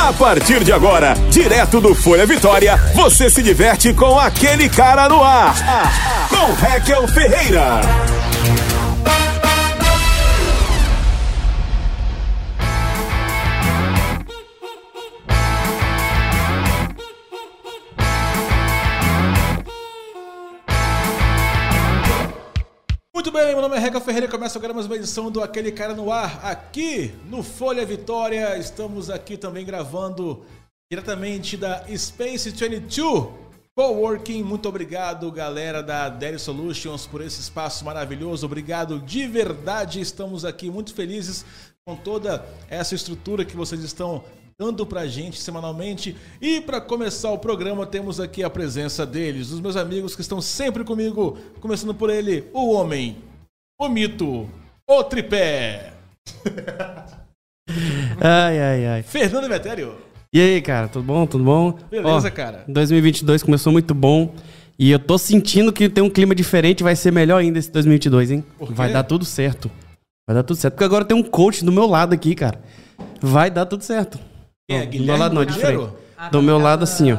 A partir de agora, direto do Folha Vitória, você se diverte com aquele cara no ar. Com Raquel Ferreira. Muito bem, meu nome é Reca Ferreira e começa agora mais uma edição do Aquele Cara no Ar, aqui no Folha Vitória. Estamos aqui também gravando diretamente da Space 22 Coworking. Muito obrigado, galera da Dairy Solutions, por esse espaço maravilhoso. Obrigado de verdade. Estamos aqui muito felizes com toda essa estrutura que vocês estão dando pra gente semanalmente. E para começar o programa, temos aqui a presença deles, os meus amigos que estão sempre comigo, começando por ele, o homem, o mito, o tripé, Ai, ai, ai. Fernando Metério. E aí, cara, tudo bom? Tudo bom? Beleza, Ó, cara. 2022 começou muito bom. E eu tô sentindo que tem um clima diferente, vai ser melhor ainda esse 2022, hein? Vai dar tudo certo. Vai dar tudo certo. Porque agora tem um coach do meu lado aqui, cara. Vai dar tudo certo. Quem é, do meu lado não, é diferente. Do meu lado assim, ó.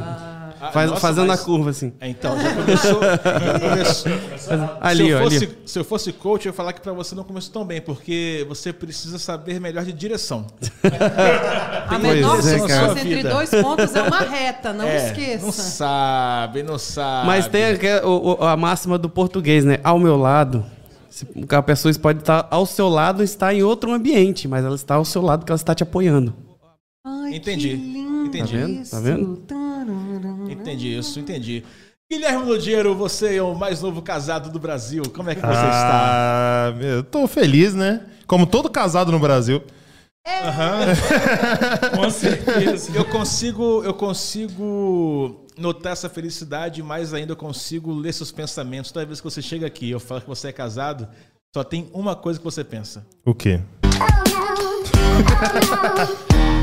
Ah, Faz- nossa, fazendo mas- a curva assim. É, Então, já começou. já começou. Ali, se, eu ó, ali. fosse, se eu fosse coach, eu ia falar que pra você não começou tão bem, porque você precisa saber melhor de direção. A menor é, distância cara. entre Vida. dois pontos é uma reta, não É, esqueça. Não sabe, não sabe. Mas tem o- a máxima do português, né? Ao meu lado. A pessoa pode estar ao seu lado e estar em outro ambiente, mas ela está ao seu lado porque ela está te apoiando. Entendi, que lindo entendi. Tá vendo? Tá vendo? Entendi isso, entendi. Guilherme Lodiero, você é o mais novo casado do Brasil. Como é que você está? Ah, meu, eu tô feliz, né? Como todo casado no Brasil. Com certeza. Eu consigo, eu consigo notar essa felicidade, mas ainda eu consigo ler seus pensamentos. Toda vez que você chega aqui, eu falo que você é casado, só tem uma coisa que você pensa. O quê?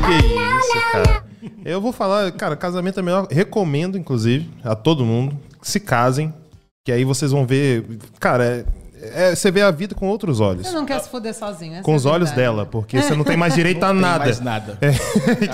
Que isso, cara. Eu vou falar, cara, casamento é melhor. Recomendo, inclusive, a todo mundo que se casem. Que aí vocês vão ver. Cara, é- é- você vê a vida com outros olhos. Você não quer se foder sozinho, Com é os a olhos verdade. dela, porque você não tem mais direito a nada. mais nada. É,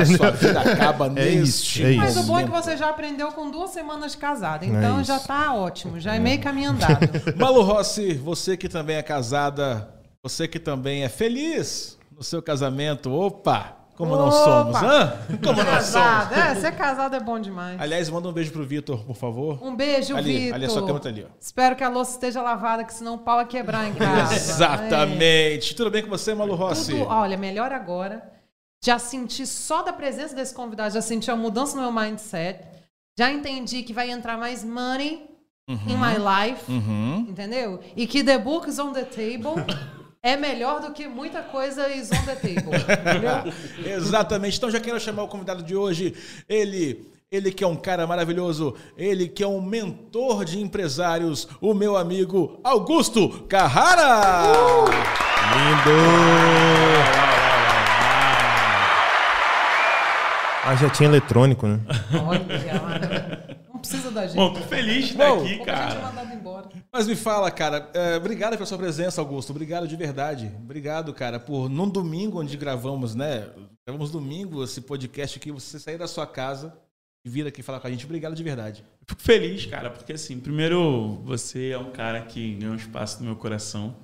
A sua vida acaba É isso, neste é isso. Mas o bom é que você já aprendeu com duas semanas de casada, então É já isso. tá ótimo, já é meio caminho andado. Malu Rossi, você que também é casada, você que também é feliz no seu casamento, opa, como não Opa! somos, hã? Como não somos? Casado, é, ser casado é bom demais. Aliás, manda um beijo pro Vitor, por favor. Um beijo, Ali, Vitor. ali, a sua câmera tá ali, ó. Espero que a louça esteja lavada, que senão o pau vai quebrar em casa. Exatamente. Tudo bem com você, Malu É. Rossi? Tudo, olha, melhor agora. Já senti só da presença desse convidado, já senti a mudança no meu mindset. Já entendi que vai entrar mais money in my life, Uhum. entendeu? E que the book is on the table é melhor do que muita coisa is on the table, entendeu? Exatamente. Então já quero chamar o convidado de hoje. Ele, ele que é um cara maravilhoso, ele que é um mentor de empresários, o meu amigo Augusto Carrara. Ah, já tinha eletrônico, né? Olha, não precisa da gente. Bom, tô feliz de estar Bom, aqui, Como a gente cara. Mas me fala, cara, é, obrigado pela sua presença, Augusto. Obrigado de verdade. Obrigado, cara, por num domingo onde gravamos, né? Gravamos domingo esse podcast aqui, você sair da sua casa e vir aqui falar com a gente. Obrigado de verdade. Fico feliz, cara, porque assim, primeiro, você é um cara que ganhou um espaço no meu coração.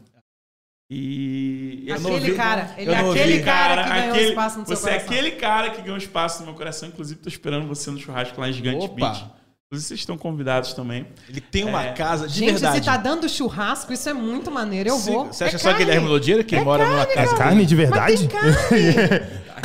E. Eu não Aquele ouvi- cara, ele eu é aquele cara que ganhou aquele- espaço no seu Você é coração. aquele cara que ganhou espaço no meu coração. Inclusive, tô esperando você no churrasco lá em Gigante Opa! Beach. Inclusive, vocês estão convidados também. Ele tem uma É. casa de Gente, verdade. se tá dando churrasco, isso é muito maneiro. Eu Se- vou. Você acha É só carne. Guilherme Lodieira que mora numa casa? Carne de Mas verdade? tem carne.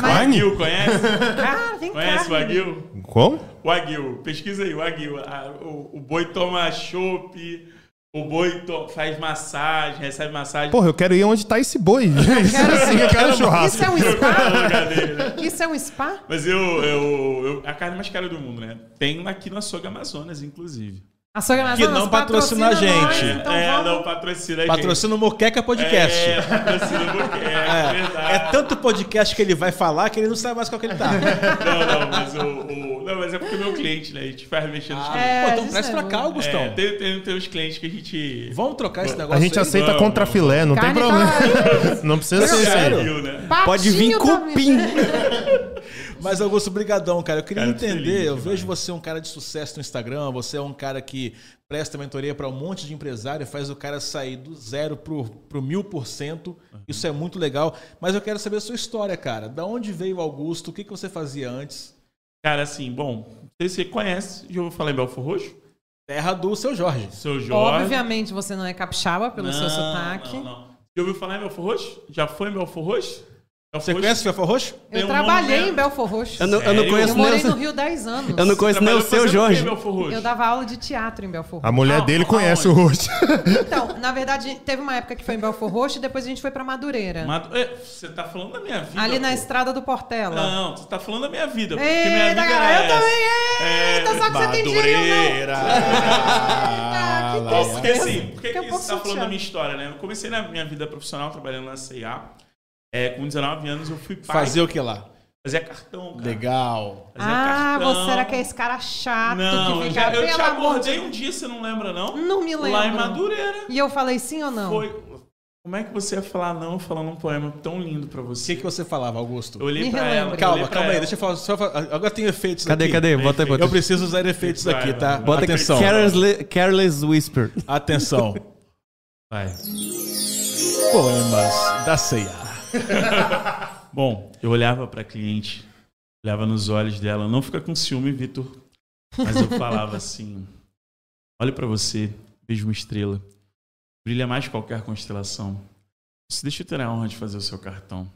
Wagyu, conhece? Cara, tem conhece o carne. Wagyu? Como? Wagyu, pesquisa aí, Wagyu. Ah, O, o boi toma chopp, o boi faz massagem, recebe massagem. Porra, eu quero ir onde tá esse boi. Isso sim, eu quero churrasco. Isso é um spa? dele, né? Isso é um spa? Mas eu, eu, eu- A carne mais cara do mundo, né? Tem aqui no açougue Amazonas, inclusive. A Sogra Que não patrocina a nós, gente. então é, vamos. não patrocina a gente. Patrocina o Moqueca Podcast. É, patrocina porque é, É, verdade. é tanto podcast que ele vai falar que ele não sabe mais qual que ele tá. Não, não, mas o, o- Não, mas é porque meu cliente, né? A gente faz mexendo nos clientes. É, Pô, então traz é pra cá, Augustão. É, tem, tem, tem uns clientes que a gente. Vamos trocar esse negócio A gente aí? aceita Vamos, contra vamos. filé, não tem problema. tá- Não precisa ser. Sério? Né? Pode vir tá cupim. Mas, Augusto, brigadão, cara. Eu queria Cara, entender, feliz eu vejo você um cara de sucesso no Instagram, você é um cara que presta mentoria para um monte de empresário, faz o cara sair do zero pro, pro mil por cento. Isso é muito legal. Mas eu quero saber a sua história, cara. Da onde veio o Augusto? O que, que você fazia antes? Cara, assim, bom, não sei se você conhece, já ouviu falar em Belfor Roxo? Terra do seu Jorge. Seu Jorge. Obviamente você não é capixaba pelo seu Não, sotaque. Não, não. Já ouviu falar em Belfor Roxo? Já foi em Belfor Roxo? Belfor Você Roxo conhece Fiafó Roxo? Eu um trabalhei momento- em Belfor Roxo. Eu não, eu não Sério? conheço Eu nem morei o, no Rio 10 anos. eu não conheço nem o seu Jorge. Belfor Roxo? Eu dava aula de teatro em Belfor A Roxo. mulher Não, dele conhece o rosto. Então, na verdade, teve uma época que foi em Belfor Roxo e depois a gente foi pra Madureira. Mas, é, você tá falando da minha vida. ali na pô. estrada do Portela. Não, você tá falando da minha vida. Porque minha Eita, vida cara, é eu essa. também. Eita, só que você tem dinheiro, Madureira. Ah, que tristeza. Porque assim, por que, que você tá falando da minha história, né? Eu comecei na minha vida profissional trabalhando na CIA. É, com 19 anos eu fui pai. Fazer o que lá? Fazia cartão, cara. Legal. Fazia Ah, cartão. você era que é esse cara chato Não, que eu fica, eu te amor de abordei um dia, você não lembra, não? Não me lembro. Lá em Madureira. E eu falei sim ou não? Foi. Como é que você ia falar não falando um poema tão lindo pra O você? que, que você falava, Augusto? Eu olhei Me pra relembra. ela. Calma, pra calma aí. ela. Deixa eu falar. Só, agora tem efeitos Cadê, aqui. cadê? Bota aí, bota Eu aí. preciso usar efeitos Vai, aqui, vai, tá? vai. Bota. Atenção. Careless, Careless Whisper. Atenção. Vai. Poemas da ceia. Bom, eu olhava pra cliente, olhava nos olhos dela, não fica com ciúme, Vitor. Mas eu falava assim: olhe pra você, vejo uma estrela, brilha mais que qualquer constelação. Isso deixa eu ter a honra de fazer o seu cartão.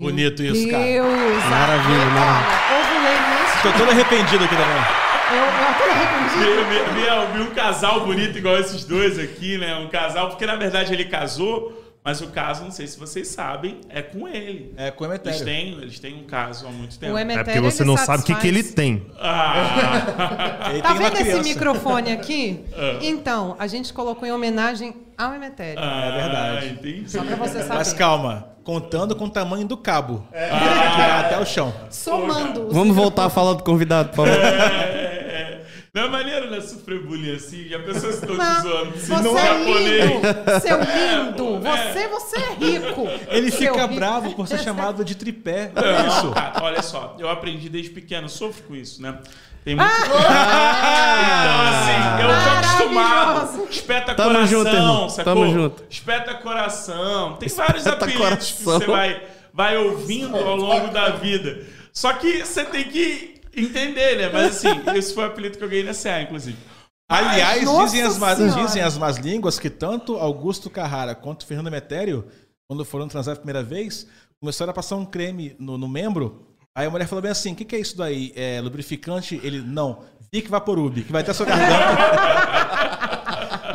Bonito isso, cara. Deus, Maravilha, cara. Ovulei nesse. Tô todo arrependido aqui também. Eu, eu até arrependi. Vi, vi- vi um casal bonito igual esses dois aqui, né? Um casal, porque na verdade ele casou, mas o caso, não sei se vocês sabem, é com ele. É com o Eles Emetério. têm, eles têm um caso há muito tempo. O É Emetério, porque você não sabe o que, que ele satisfaz- tem. Ah. Ele Tá tem vendo esse microfone aqui? Ah. Então, a gente colocou em homenagem ao Emetério. Ah, É verdade. entendi. Só pra você saber. Mas calma, contando com o tamanho do cabo. É. Que vai até o chão. Somando. os Vamos voltar a falar do convidado, por favor. É, é. Não é maneiro, né? Sofrer bullying assim. Já pensou se estão te Não, zoando? Se você não é japonês. lindo, seu lindo. É. Você, você é rico. Ele Seu fica rico. bravo por ser chamado de tripé. Não, É isso. cara, olha só, eu aprendi desde pequeno, sofro com isso, né? Tem muito. então, assim, eu tô acostumado. Espeta Tamo coração, junto, irmão. sacou? Tamo junto. Espeta coração. Tem vários Espeta apelidos que coração. você vai, vai ouvindo ao longo da vida. Só que você tem que entender, né? Mas assim, esse foi o apelido que eu ganhei na CA, inclusive. Aliás, Nossa dizem as, más, dizem as más línguas que tanto Augusto Carrara quanto Fernando Metério, quando foram transar a primeira vez, começaram a passar um creme no, no membro. Aí a mulher falou bem assim: o que, que é isso daí? É lubrificante? Ele, não, Vic Vaporub, que vai até sua garganta.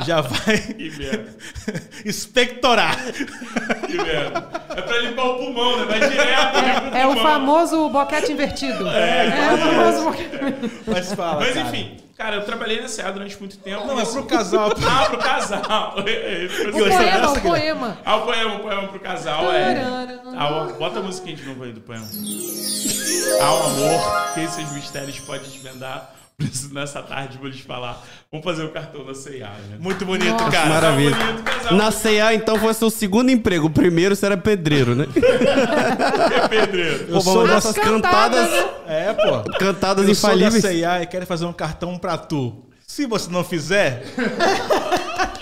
Já vai Que merda. expectorar. Que merda. É pra limpar o pulmão, né? Vai direto pro É o famoso boquete invertido. É, o famoso boquete invertido. Mas fala. Mas cara. enfim, cara, eu trabalhei na CA durante muito tempo. Não, é pro casal. Ah, pro casal. O Gostei poema, dessa, o Guilherme? poema. Ah, o poema, o poema pro casal é. Ah, bota a musiquinha de novo aí do poema. Há um amor que esses mistérios podem desvendar. Preciso nessa tarde vou lhes falar. Vamos fazer o cartão da CIA, né? Muito bonito, Nossa. cara. Maravilha. Bonito, casal Na CA, então, foi seu segundo emprego. O primeiro você era pedreiro, né? é pedreiro. Eu Pô, sou vamos da... dessas cantadas, cantadas, É, pô. cantadas Eu sou da infalíveis. CIA e quero fazer um cartão pra tu. Se você não fizer,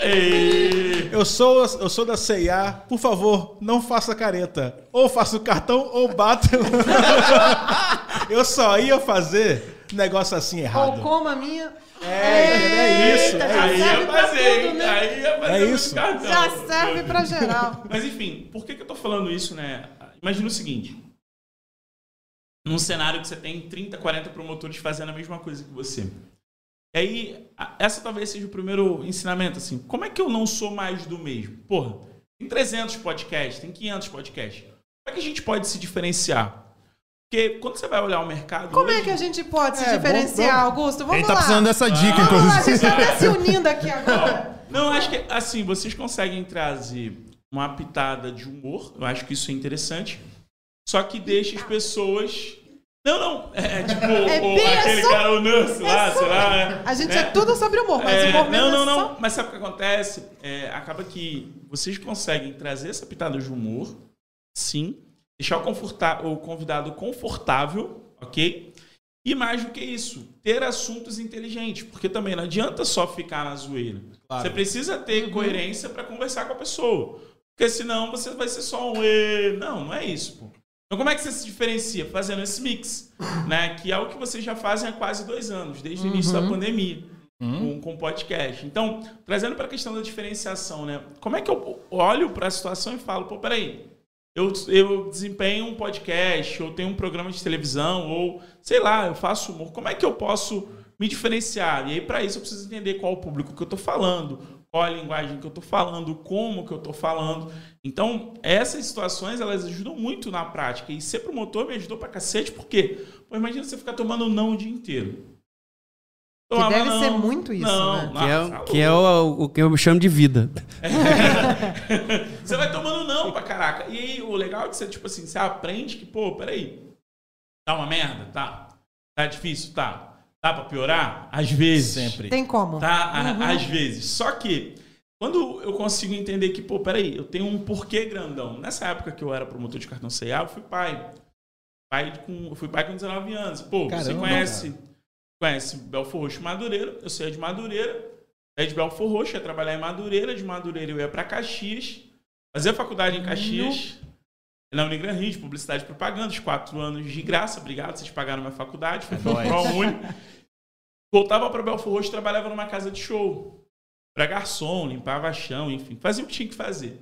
eu sou, eu sou da CIA. Por favor, não faça careta. Ou faça o cartão ou bata. eu só ia fazer negócio assim Ou errado. como a minha. É, é isso. Eita, É já aí serve ia fazer, né? Aí ia fazer É muito isso. cartão. Já serve pra geral. Mas enfim, por que, que eu tô falando isso, né? Imagina o seguinte. Num cenário que você tem 30, 40 promotores fazendo a mesma coisa que você. E aí, essa talvez seja o primeiro ensinamento, assim. Como é que eu não sou mais do mesmo? Porra, tem 300 podcasts, tem 500 podcasts. Como é que a gente pode se diferenciar? Porque quando você vai olhar o mercado... Como é hoje- que a gente pode se É, diferenciar, vamos- Augusto? Vamos Ele tá lá. precisando dessa dica, Vamos lá, a inclusive. gente tá até se unindo aqui agora. Não, acho que assim, vocês conseguem trazer uma pitada de humor. Eu acho que isso é interessante. Só que deixa as pessoas. Não, não. É tipo É o- bem aquele só- cara, o Nurse lá, É só- sei lá. é. A gente É. é, tudo sobre humor, mas É, humor mesmo não, não, é não. só- Mas sabe o que acontece? É, acaba que vocês conseguem trazer essa pitada de humor, sim, deixar o, o convidado confortável, ok? E mais do que isso, ter assuntos inteligentes, porque também não adianta só ficar na zoeira. Claro. Você precisa ter coerência para conversar com a pessoa. Porque senão você vai ser só um e. Não, não é isso, pô. Então como é que você se diferencia? Fazendo esse mix, né? Que é o que vocês já fazem há quase dois anos, desde o início da pandemia, com, com podcast. Então, trazendo para a questão da diferenciação, né? Como é que eu olho para a situação e falo, pô, peraí, eu, eu desempenho um podcast, ou tenho um programa de televisão, ou sei lá, eu faço humor. Como é que eu posso me diferenciar? E aí, para isso, eu preciso entender qual o público que eu estou falando, qual a linguagem que eu estou falando, como que eu estou falando. Então, essas situações, elas ajudam muito na prática. E ser promotor me ajudou pra cacete, porque, pô, imagina você ficar tomando não o dia inteiro. Tomava deve ser muito isso, não, né? não, Que tá é, que é o, o que eu chamo de vida. Você vai tomando não caraca. E aí, o legal é que você, tipo assim, você aprende que, pô, peraí. Tá uma merda? Tá. Tá difícil? Tá. Dá pra piorar? Às vezes. Sempre. Tem como. Tá? Uhum. Às vezes. Só que, quando eu consigo entender que, pô, peraí, eu tenho um porquê grandão. Nessa época que eu era promotor de cartão CA, eu fui pai. pai com, eu fui pai com 19 anos. Pô, você Caramba, conhece, conhece Belfor Roxo e Madureira. Eu saía de Madureira. Aí de Belfor Roxo, ia trabalhar em Madureira. De Madureira eu ia pra Caxias. Fazer faculdade em Caxias. Na Unigran Rio, de publicidade e propaganda, os quatro anos de graça, obrigado, vocês pagaram minha faculdade, fui nóis. pro ProUni. Voltava para Belfor Roxo, trabalhava numa casa de show. Pra garçom, limpava chão, enfim, fazia o que tinha que fazer.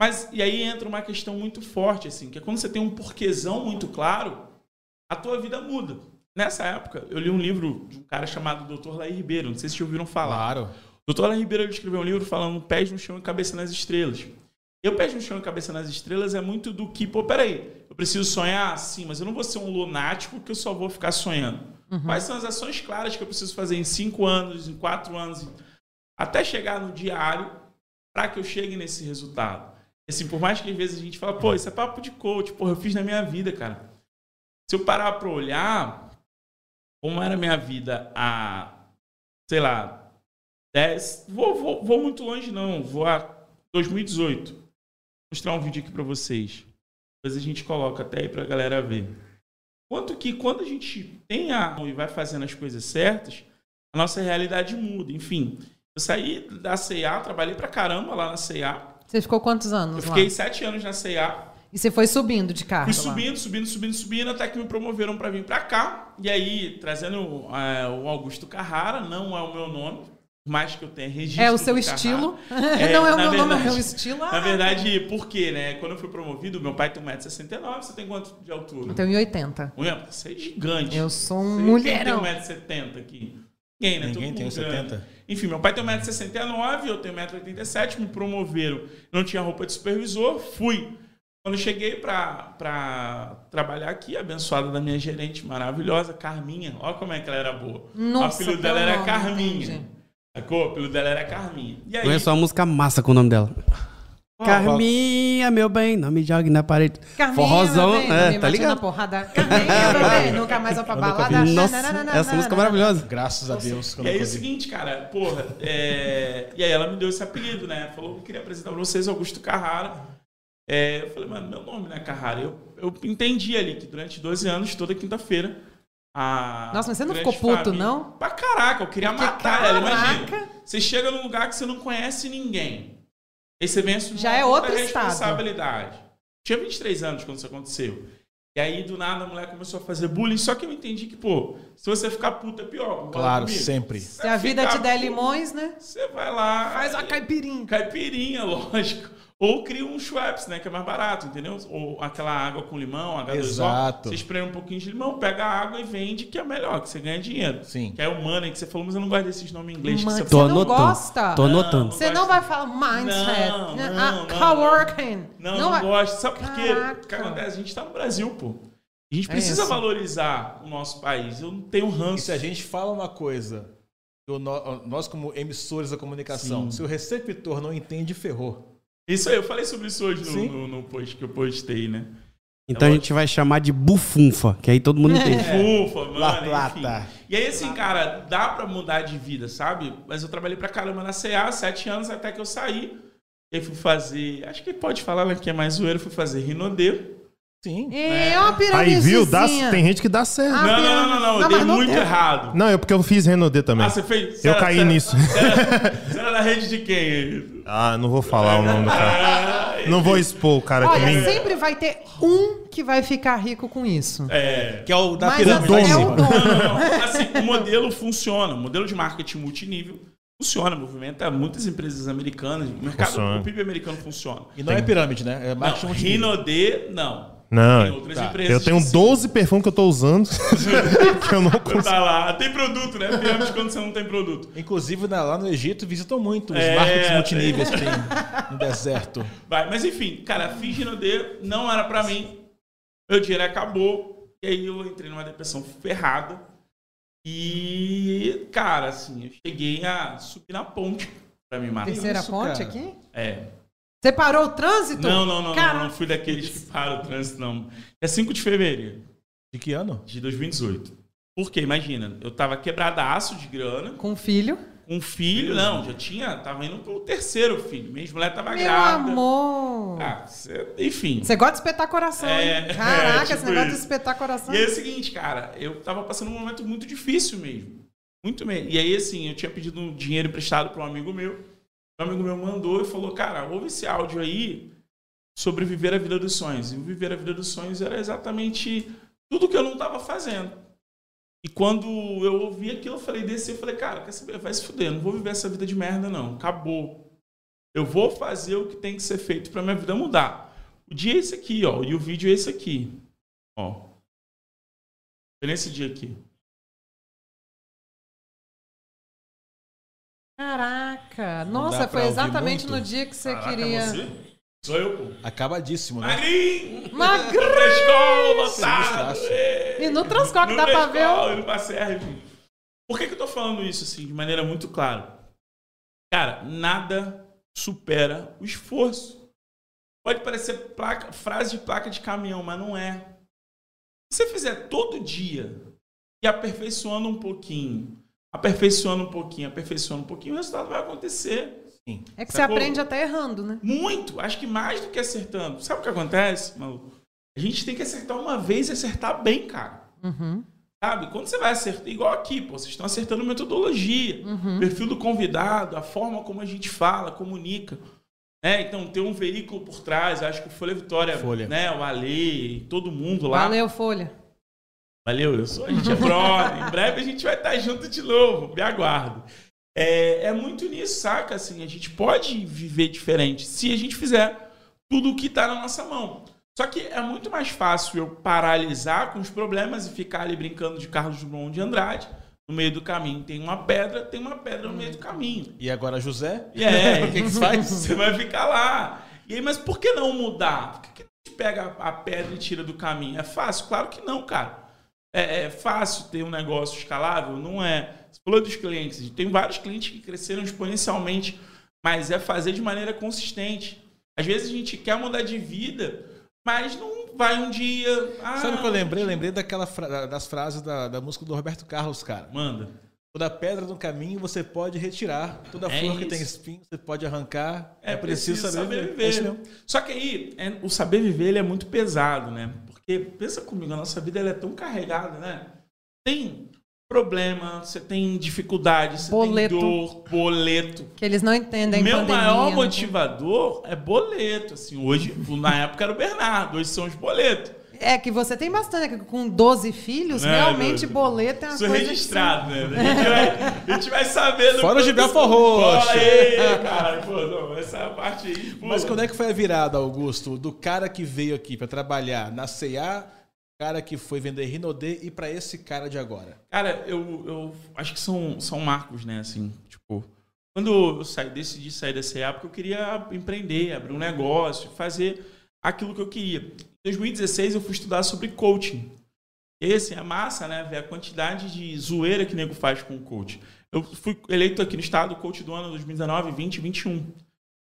Mas, e aí entra uma questão muito forte, assim, que é quando você tem um porquezão muito claro, a tua vida muda. Nessa época, eu li um livro de um cara chamado Dr. Laí Ribeiro, não sei se vocês ouviram falar. Claro. O Dr. Laí Ribeiro ele escreveu um livro falando pés no chão e cabeça nas estrelas. E o pés no chão e cabeça nas estrelas é muito do que, pô, peraí, eu preciso sonhar? Sim, mas eu não vou ser um lunático que eu só vou ficar sonhando. Quais são as ações claras que eu preciso fazer em cinco anos, em quatro anos, até chegar no diário, para que eu chegue nesse resultado? Assim, por mais que às vezes a gente fala, pô, isso é papo de coach, porra, eu fiz na minha vida, cara. Se eu parar para olhar como era a minha vida há, sei lá, 10. Vou, vou, vou muito longe, não. Vou a 2018. Vou mostrar um vídeo aqui para vocês. Depois a gente coloca até aí pra galera ver. Quanto que quando a gente tem a e vai fazendo as coisas certas, a nossa realidade muda. Enfim, eu saí da CA, trabalhei pra caramba lá na CA. Você ficou quantos anos Eu lá? fiquei sete anos na CA. E você foi subindo de cargo Fui lá? subindo, subindo, subindo, subindo, até que me promoveram para vir para cá. E aí, trazendo é, o Augusto Carrara, não é o meu nome, mais que eu tenha registro. É o seu estilo. Carrara. Não é o meu nome, é o verdade- meu estilo. Ah, Na verdade, por quê, né? Quando eu fui promovido, meu pai tem 1,69m, você tem quanto de altura? Em 80. Mulher, Você é gigante. Eu sou um Você- mulherão. Quem tem 1,70m aqui? Ninguém, né? Ninguém Todo tem mundo 1,70. grande. Enfim, meu pai tem 1,69m, eu tenho 1,87m, me promoveram. Não tinha roupa de supervisor, fui. Quando eu cheguei para trabalhar aqui, abençoada da minha gerente maravilhosa, Carminha. Olha como é que ela era boa. Nossa, o apelido pelo dela era nome, Carminha. entendi. Sacou? O apelido dela era Carminha. E aí, Conheço uma música massa com o nome dela. qual- Carminha, meu bem, não me jogue na parede. Carminha, Forrozão, meu bem, não é, me tá ligado? na porrada. Carminha, meu bem, nunca mais vou pra balada. Nossa, essa música é maravilhosa. Graças a Deus. E aí é o seguinte, cara, porra, é... e aí ela me deu esse apelido, né? Falou que queria apresentar pra vocês Augusto Carrara. É, eu falei, mano, meu nome não é Carrara. Eu, eu entendi ali que durante 12 anos, toda quinta-feira, a. Nossa, mas você não ficou puto, família- não? Pra caraca, eu queria Porque, matar ela, imagina. caraca. Você chega num lugar que você não conhece ninguém. Aí você vem assumir Já é puta outro estado. responsabilidade. Tinha 23 anos quando isso aconteceu. E aí, do nada, a mulher começou a fazer bullying. Só que eu entendi que, pô, se você ficar puto é pior. Claro, comigo? sempre. Se a vida te der limões, né? Você vai lá. Faz uma caipirinha. Caipirinha, lógico. Ou cria um Schweppes, né? Que é mais barato, entendeu? Ou aquela água com limão, H2O. Exato. Você espreme um pouquinho de limão, pega a água e vende, que é melhor, que você ganha dinheiro. Sim. Que é o money que você falou, mas eu não gosto desses nomes em inglês. que Mano, você Você Tô não anotando. gosta? Tô anotando. Você não vai falar mindset. Não, né? não, Ah, não, coworking. Não, não, vai- gosto. Sabe por quê? O que acontece? A gente tá no Brasil, pô. A gente É precisa isso. valorizar o nosso país. Eu não tenho E ranço. se a gente fala uma coisa, eu- nós como emissores da comunicação, Sim. se o receptor não entende, ferrou. Isso aí, eu falei sobre isso hoje no, no, no post que eu postei, né? Então a gente vai chamar de bufunfa, que aí todo mundo entende. Fufa, mano. La enfim. Plata. E aí, assim, cara, dá pra mudar de vida, sabe? Mas eu trabalhei pra caramba na CA, sete anos até que eu saí. E aí fui fazer. Acho que pode falar né, que é mais zoeiro, fui fazer Rinodê. Sim. É uma Aí, piramidezinha. viu? Dá, tem gente que dá certo. Ah, Não, não, não, não, não. Dei muito errado. Não, é porque eu fiz Renaudet também. Ah, você fez? Eu caí nisso. Você era, você era da rede de quem? Ah, não vou falar o nome do cara. Não vou expor o cara que Olha, nem... sempre vai ter um que vai ficar rico com isso. É. Que é o da Mas pirâmide. é o dono. Não, não. Assim, o modelo funciona. O modelo de marketing multinível funciona. Movimenta muitas empresas americanas. O mercado, Funciona. o PIB americano funciona. E não é pirâmide, né? É marketing Não, multinível. Rinode, não. Não, Tem outras tá. empresas. eu tenho que sim. 12 perfumes que eu tô usando que eu não consigo. Tá lá. Tem produto, né? Pirâmide quando você não tem produto. Inclusive, na- lá no Egito, visitam muito os É, tem. multiníveis que tem no deserto. Vai, mas enfim, cara, fiz Rinode, não era pra mim. Meu dinheiro acabou. E aí eu entrei numa depressão ferrada. E, cara, assim, eu cheguei a subir na ponte pra me matar. Terceira isso, ponte cara? aqui? É. Você parou o trânsito? Não, não, não, Cara, não, não fui daqueles que param o trânsito, não. É 5 de fevereiro De que ano? de 2018. Porque, imagina, eu tava quebradaço de grana, Com filho. com um filho, não, já tinha, tava indo pro terceiro filho. Minha mulher tava Meu grávida. amor. Ah, cê- enfim. Você gosta de espetar coração, É, hein? Caraca, é, tipo esse negócio de isso. espetar coração. E é o seguinte, cara, eu tava passando um momento muito difícil mesmo. Muito mesmo. E aí, assim, eu tinha pedido um dinheiro emprestado para um amigo meu. Um amigo meu mandou e falou, cara, ouve esse áudio aí sobre viver a vida dos sonhos. E viver a vida dos sonhos era exatamente tudo que eu não tava fazendo. E quando eu ouvi aquilo, eu falei, desci, eu falei, cara, quer saber? Vai se fuder, não vou viver essa vida de merda, não. Acabou. Eu vou fazer o que tem que ser feito para minha vida mudar. O dia é esse aqui, ó, e o vídeo é esse aqui. Ó. Foi nesse dia aqui. Caraca. Não Nossa, foi exatamente muito? no dia que você Caraca, queria. você? Sou eu, pô. Acabadíssimo, né? Magrinho! Magrinho! Lotado! É. E no Transcoque No dá pra ver Nescau, o- indo pra serra, enfim. Por que, que eu tô falando isso, assim, de maneira muito clara? Cara, nada supera o esforço. Pode parecer placa, frase de placa de caminhão, mas não é. Se você fizer todo dia e aperfeiçoando um pouquinho, aperfeiçoando um pouquinho, aperfeiçoando um pouquinho, o resultado vai acontecer. É que você Sacou? aprende até errando, né? Muito. Acho que mais do que acertando. Sabe o que acontece, maluco? A gente tem que acertar uma vez e acertar bem, cara. Uhum. Sabe? Quando você vai acertar, igual aqui, pô, vocês estão acertando metodologia, Uhum. perfil do convidado, a forma como a gente fala, comunica. É, então, ter um veículo por trás, acho que o Folha Vitória, Folha. né, o Ale, todo mundo lá. Valeu, Folha. Valeu, eu sou, a gente é brother. em breve a gente vai estar junto de novo, me aguardo. É, é muito nisso, saca? Assim, a gente pode viver diferente se a gente fizer tudo o que está na nossa mão. Só que é muito mais fácil eu paralisar com os problemas e ficar ali brincando de Carlos Drummond de Andrade. No meio do caminho tem uma pedra, tem uma pedra no meio do caminho. E agora, José? E é, O que que faz? Você vai ficar lá. E aí, mas por que não mudar? Por que, que a gente pega a pedra e tira do caminho? É fácil? Claro que não, cara. É, é fácil ter um negócio escalável? Não é. Você falou dos clientes. Tem vários clientes que cresceram exponencialmente, mas é fazer de maneira consistente. Às vezes a gente quer mudar de vida, mas não vai um dia. Ah, Sabe o que eu lembrei? Eu lembrei daquela fra- das frases da, da música do Roberto Carlos, cara. Manda. Toda pedra no caminho você pode retirar. Toda É flor que isso. tem espinho você pode arrancar. É, preciso saber, viver. É isso mesmo. Só que aí, é, o saber viver ele é muito pesado, né? Porque, pensa comigo, a nossa vida ela é tão carregada, né? Tem problema, você tem dificuldade, você Boleto. tem dor, boleto. Que eles não entendem meu pandemia, maior né? motivador é boleto. Assim, hoje, na época era o Bernardo, hoje são os boletos. É que você tem bastante, né? com 12 filhos, Não, realmente não. boleto é uma Sou coisa que registrado, né? A gente vai, a gente vai sabendo. Fora o quanto- Gilberto Roxo. Fala aí, cara. Pô, não, essa parte aí. Pô. Mas quando é que foi a virada, Augusto, do cara que veio aqui pra trabalhar na CA, cara que foi vender Rinodê e pra esse cara de agora? Cara, eu, eu acho que são, são marcos, né? Assim, tipo, quando eu saí, decidi sair da CA, porque eu queria empreender, abrir um negócio, fazer aquilo que eu queria. Em 2016, eu fui estudar sobre coaching. Esse é massa, né? Ver a quantidade de zoeira que o nego faz com o coach. Eu fui eleito aqui no estado coach do ano 2019, 20 e 21.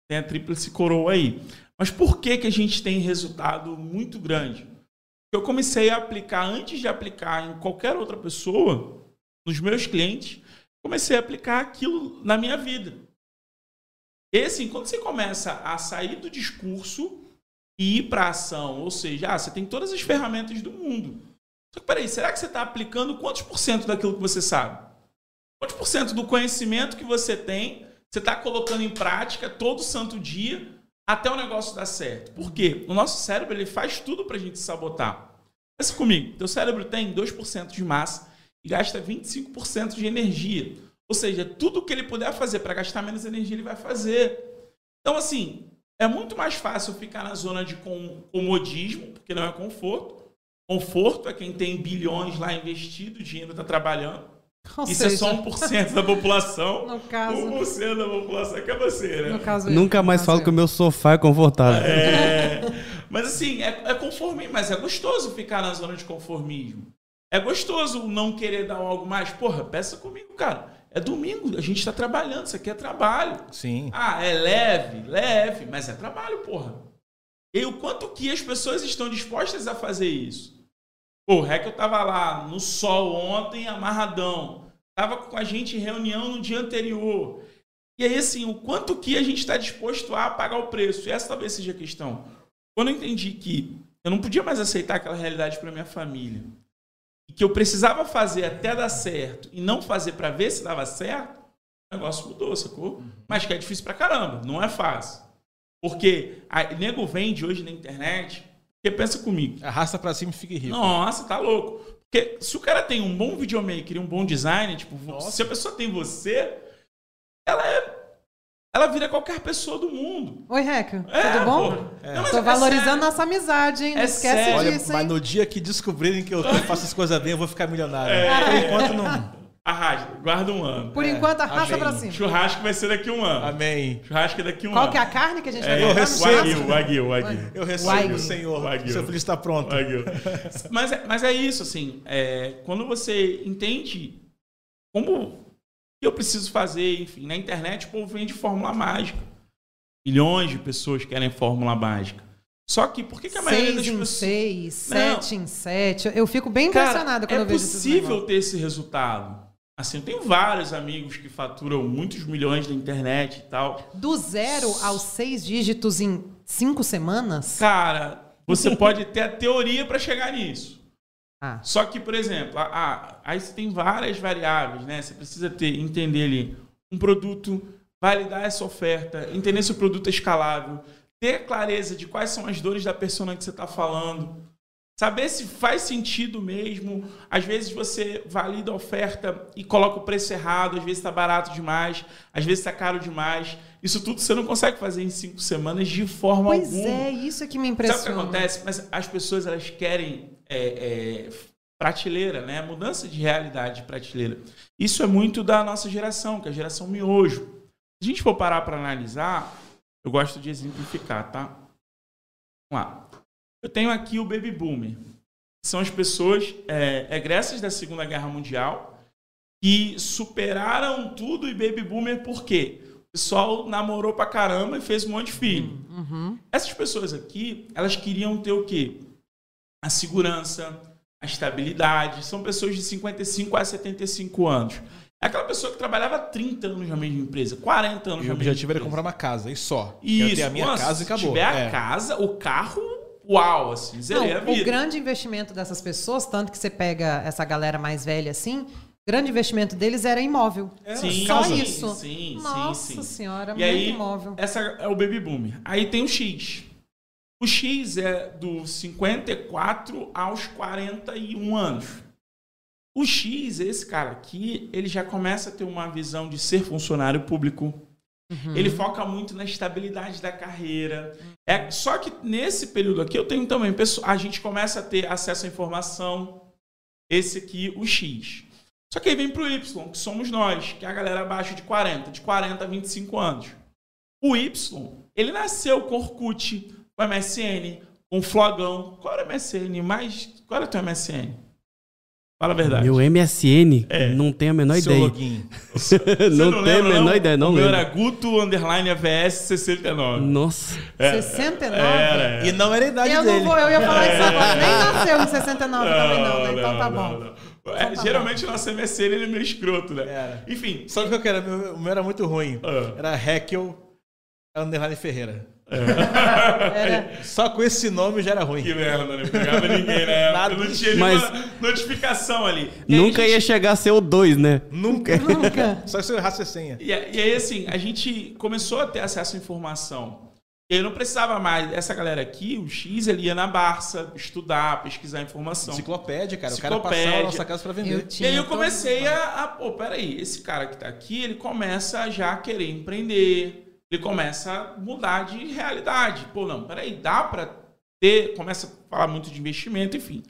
Tem a tríplice coroa aí. Mas por que, que a gente tem resultado muito grande? Eu comecei a aplicar, antes de aplicar em qualquer outra pessoa, nos meus clientes, comecei a aplicar aquilo na minha vida. E assim, quando você começa a sair do discurso e ir para ação. Ou seja, ah, você tem todas as ferramentas do mundo. Só que peraí, será que você está aplicando quantos por cento daquilo que você sabe? Quantos por cento do conhecimento que você tem, você está colocando em prática todo santo dia até o negócio dar certo? Por quê? O nosso cérebro ele faz tudo para a gente sabotar. Pensa comigo, teu cérebro tem 2% de massa e gasta 25% de energia. Ou seja, tudo que ele puder fazer para gastar menos energia, ele vai fazer. Então, assim, é muito mais fácil ficar na zona de comodismo, porque não é conforto. Conforto é quem tem bilhões lá investido, o dinheiro está trabalhando. Ou Isso seja, é só 1% da população. No caso. 1% da população é que é você, né? No caso, Nunca mais falo que o meu sofá é confortável. É. Mas assim, é, é conformismo, mas é gostoso ficar na zona de conformismo. É gostoso não querer dar algo mais. Porra, peça comigo, cara. É domingo, a gente está trabalhando, isso aqui é trabalho. Sim. Ah, é leve, leve, mas é trabalho, porra. E o quanto que as pessoas estão dispostas a fazer isso? Pô, o Rec eu tava lá no sol ontem, amarradão. Tava com a gente em reunião no dia anterior. E aí, assim, o quanto que a gente está disposto a pagar o preço? E essa talvez seja a questão. Quando eu entendi que eu não podia mais aceitar aquela realidade para minha família, e que eu precisava fazer até dar certo e não fazer para ver se dava certo, o negócio mudou, sacou? Uhum. Mas que é difícil pra caramba, não é fácil. Porque a nego vende hoje na internet, porque pensa comigo. Arrasta pra cima e fica rico. Nossa, tá louco. Porque se o cara tem um bom videomaker e um bom design, tipo, Nossa. se a pessoa tem você, ela é ela vira qualquer pessoa do mundo. Oi, Reca. É, tudo bom? É. Não, Tô é valorizando nossa amizade, hein? Não é esquece sério. disso, Olha, hein? Mas no dia que descobrirem que eu faço as coisas bem, eu vou ficar milionário. É. Por enquanto não. Arrasta, guarda um ano. Por é. enquanto, arrasta Amém. pra cima. Churrasco vai ser daqui um ano. Amém. Churrasco é daqui um Qual ano. Qual que é a carne que a gente vai é, comer? O aguil, o aguil, o aguil. Eu recebo o Senhor. O aguil. Seu filho está pronto. Mas, é, mas é isso, assim. É, quando você entende como eu preciso fazer, enfim, na internet o povo vende fórmula mágica. Milhões de pessoas querem fórmula mágica. Só que por que, que a maioria seis das em pessoas. Seis, sete em sete. Eu fico bem impressionada quando é eu vejo É possível ter esse resultado. Assim, eu tenho vários amigos que faturam muitos milhões na internet e tal. Do zero aos seis dígitos em cinco semanas? Cara, você pode ter a teoria para chegar nisso. Ah. Só que, por exemplo, ah, aí você tem várias variáveis, né? Você precisa ter, entender ali um produto validar essa oferta, entender se o produto é escalável, ter clareza de quais são as dores da persona que você está falando, saber se faz sentido mesmo. Às vezes você valida a oferta e coloca o preço errado, às vezes está barato demais, às vezes está caro demais. Isso tudo você não consegue fazer em cinco semanas de forma pois alguma. Pois é, isso é que me impressiona. Sabe o que acontece? Mas as pessoas elas querem é, é, prateleira, né? Mudança de realidade de prateleira. Isso é muito da nossa geração, que é a geração miojo. Se a gente for parar para analisar, eu gosto de exemplificar, tá? Vamos lá. Eu tenho aqui o Baby Boomer. São as pessoas é, egressas da Segunda Guerra Mundial que superaram tudo e Baby Boomer por quê? O pessoal namorou pra caramba e fez um monte de filho. Uhum. Essas pessoas aqui, elas queriam ter o quê? A segurança, a estabilidade. São pessoas de 55 a 75 anos. É aquela pessoa que trabalhava 30 anos na mesma empresa, 40 anos e na mesma empresa. O objetivo era comprar uma casa, e só. Isso. ter a minha Nossa, casa e acabou. Se tiver é. a casa, o carro, uau, assim, zerei Não, a vida. O grande investimento dessas pessoas, tanto que você pega essa galera mais velha assim, grande investimento deles era imóvel. É, sim, Só sim, isso. Sim, Nossa sim, senhora, e muito aí, imóvel. Essa é o Baby Boomer. Aí tem o X. O X é do 54 aos 41 anos. O X, esse cara aqui, ele já começa a ter uma visão de ser funcionário público. Uhum. Ele foca muito na estabilidade da carreira. É só que nesse período aqui eu tenho também a gente começa a ter acesso à informação. Esse aqui, o X. Só que aí vem para o Y, que somos nós, que é a galera abaixo de 40, de 40 a 25 anos. O Y, ele nasceu com Orkut, com MSN, com Flogão. Qual era o MSN? Mais, qual era o teu MSN? Fala a verdade. Meu MSN, é. não tenho a menor Seu ideia. login. não, não tenho a menor não? ideia, não o lembro. meu era Guto Underline AVS 69. Nossa. É. 69? Era, E não era a idade eu dele. Não vou, eu ia falar isso agora. Nem nasceu em 69 também não, né? Então tá bom. Então é, tá geralmente o nosso MSN ele é meio escroto, né? Era. Enfim. Sabe o que eu quero? O meu era muito ruim. Uh. Era Heckel Underline Ferreira. Era, Só com esse nome já era ruim. Que merda, né? Não pegava ninguém, né? Nada. Não tinha Mas- nenhuma notificação ali. E Nunca gente- ia chegar a ser o 2, né? Nunca. nunca. Só se eu errasse a senha. E, a- e aí, assim, a gente começou a ter acesso à informação. E aí não precisava mais. Essa galera aqui, o X, ele ia na Barça estudar, pesquisar informação. Enciclopédia, cara. O cara Enciclopédia. passava na nossa casa pra vender. Eu E aí eu comecei a, a. Pô, peraí, esse cara que tá aqui, ele começa a já querer empreender. Ele começa a mudar de realidade. Pô, não, peraí, dá pra ter. Começa a falar muito de investimento, enfim.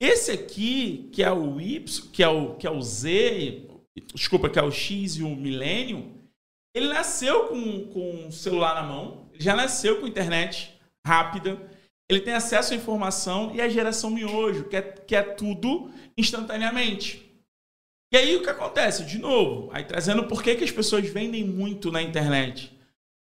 Esse aqui, que é o Y, que é o, que é o Z, desculpa, que é o X e o Millennium, ele nasceu com, com celular na mão, já nasceu com internet rápida, ele tem acesso à informação e a geração miojo, que é, que é tudo instantaneamente. E aí o que acontece? De novo, aí trazendo por que, que as pessoas vendem muito na internet.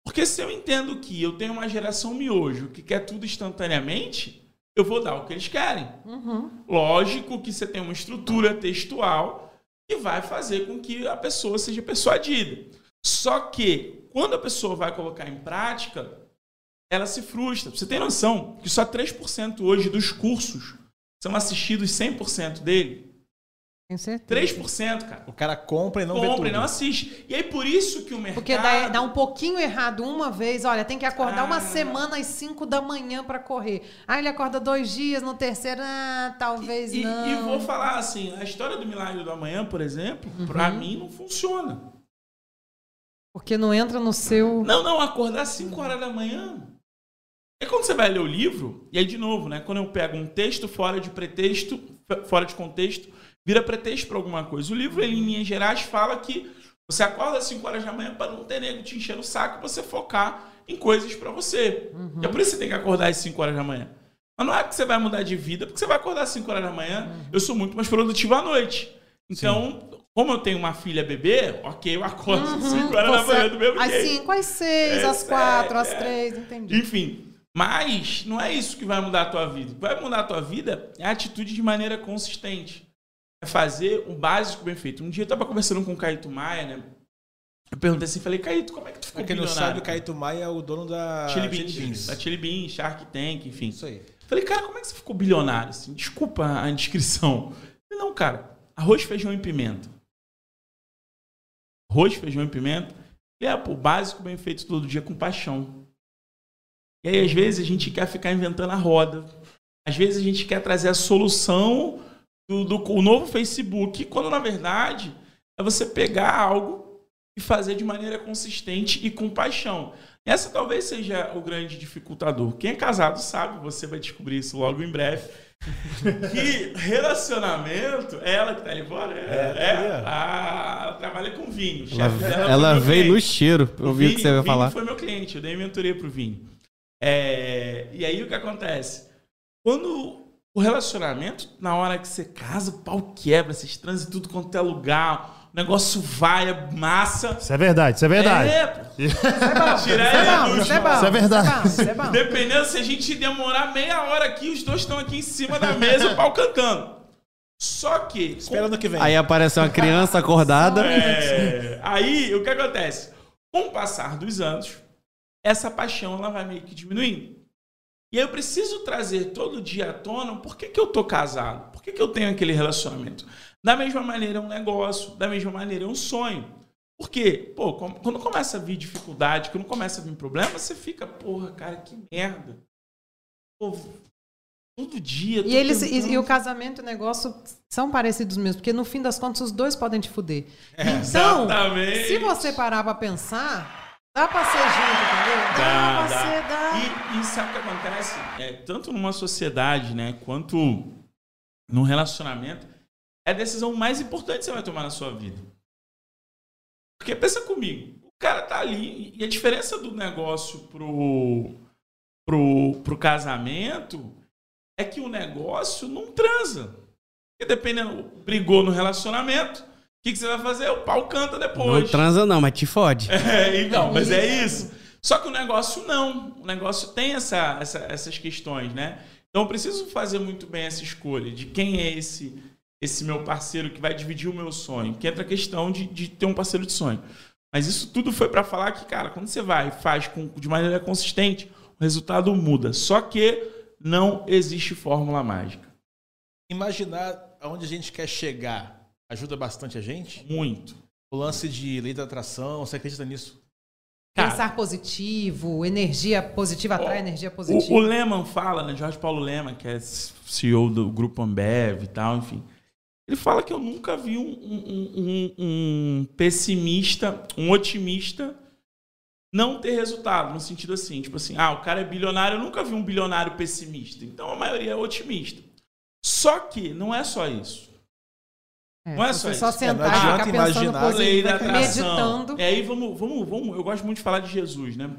Porque se eu entendo que eu tenho uma geração miojo que quer tudo instantaneamente, eu vou dar o que eles querem. Uhum. Lógico que você tem uma estrutura textual que vai fazer com que a pessoa seja persuadida. Só que quando a pessoa vai colocar em prática, ela se frustra. Você tem noção que só 3% hoje dos cursos são assistidos 100% dele? Tenho certeza. 3%, cara. O cara compra e não vê Compra tudo. e não assiste. E aí por isso que o mercado... Porque dá, dá um pouquinho errado uma vez, olha, tem que acordar Ah. uma semana às 5 da manhã pra correr. Aí ele acorda dois dias, no terceiro, ah, talvez E, não. e vou falar assim, a história do milagre do amanhã, por exemplo, pra Uhum. mim não funciona. Porque não entra no seu. Não, não, acordar às 5 horas da manhã. É quando você vai ler o livro, e aí de novo, né? Quando eu pego um texto fora de pretexto, fora de contexto, vira pretexto para alguma coisa. O livro, ele, em linhas gerais, fala que você acorda às 5 horas da manhã para não ter nego te enchendo o saco e você focar em coisas para você. E é por isso que você tem que acordar às 5 horas da manhã. Mas não é que você vai mudar de vida, porque você vai acordar às 5 horas da manhã. Eu sou muito mais produtivo à noite. Então, como eu tenho uma filha bebê, ok, eu acordo às 5 horas da Uhum. Você- manhã do mesmo Às jeito. 5, às 6, É, às 4, é, às é. 3, entendi. Enfim, mas não é isso que vai mudar a tua vida. O que vai mudar a tua vida é a atitude de maneira consistente. É fazer o básico bem feito. Um dia eu tava conversando com o Caíto Maia, né? Eu perguntei assim, falei, Caíto, como é que tu ficou Pra quem não sabe, o Caíto Maia é o dono da Chili Chili Beans, Beans. da Chili Beans, Shark Tank, enfim. Isso aí. Falei, cara, como é que você ficou bilionário? Assim? Desculpa a indiscrição. Falei, não, cara, arroz, feijão e pimenta. Arroz, feijão e pimenta. E é, pô, básico bem feito todo dia com paixão. E aí, às vezes, a gente quer ficar inventando a roda. Às vezes, a gente quer trazer a solução do, do o novo Facebook, quando, na verdade, é você pegar algo e fazer de maneira consistente e com paixão. Essa talvez seja o grande dificultador. Quem é casado sabe, você vai descobrir isso logo em breve. que relacionamento, ela que tá ali fora, é, é, a- ela trabalha com vinho. O Ela, chefe dela foi ela veio no cliente. cheiro. Eu vi o que você ia Vini falar. foi meu cliente, eu dei mentoria pro Vini. É, e aí o que acontece? Quando o relacionamento, na hora que você casa, o pau quebra, vocês transam em tudo quanto é lugar, o negócio vai, é massa. Isso é verdade, isso é verdade. É, pô. Isso é bom, Tirar isso é bom, isso é verdade. Isso é bom. Dependendo se a gente demorar meia hora aqui, os dois estão aqui em cima da mesa, o pau cantando. Só que. Esperando que vem. Aí apareceu uma criança acordada. É, aí o que acontece? Com o passar dos anos, essa paixão ela vai meio que diminuindo. E aí eu preciso trazer todo dia à tona por que, que eu tô casado, por que, que eu tenho aquele relacionamento. Da mesma maneira é um negócio, da mesma maneira é um sonho. Porque, pô, quando começa a vir dificuldade, quando começa a vir problema, você fica, porra, cara, que merda. Pô, todo dia. E, eles, e, tentando- e o casamento e o negócio são parecidos mesmo, porque no fim das contas os dois podem te fuder. É, então, Exatamente. se você parar pra pensar, dá pra ser junto, entendeu? Dá, pra dá. ser, dá. E, e sabe o que acontece? É, tanto numa sociedade, né, quanto num relacionamento, é a decisão mais importante que você vai tomar na sua vida. Porque pensa comigo, o cara tá ali, e a diferença do negócio pro, pro, pro casamento é que o negócio não transa. Porque dependendo, brigou no relacionamento, que, que você vai fazer? O pau canta depois. Não transa não, mas te fode. É, então, mas é isso. Só que o negócio não. O negócio tem essa, essa- essas questões, né? Então eu preciso fazer muito bem essa escolha de quem é esse esse meu parceiro que vai dividir o meu sonho. Que entra a questão de, de ter um parceiro de sonho. Mas isso tudo foi para falar que, cara, quando você vai e faz com, de maneira consistente, o resultado muda. Só que não existe fórmula mágica. Imaginar aonde a gente quer chegar ajuda bastante a gente? Muito. O lance de lei da atração, você acredita nisso? Cara, Pensar positivo, energia positiva atrai o- energia O, positiva. o Lehman fala, né? Jorge Paulo Lehman, que é CEO do grupo Ambev e tal, enfim. Ele fala que eu nunca vi um, um- um- um pessimista, um otimista não ter resultado, no sentido assim, tipo assim, ah, o cara é bilionário, eu nunca vi um bilionário pessimista. Então a maioria é otimista. Só que não é só isso. É, não é só só isso. É, não sentar e ficar adianta imaginar A lei da atração. meditando. E aí vamos, vamos, vamos. Eu gosto muito de falar de Jesus, né?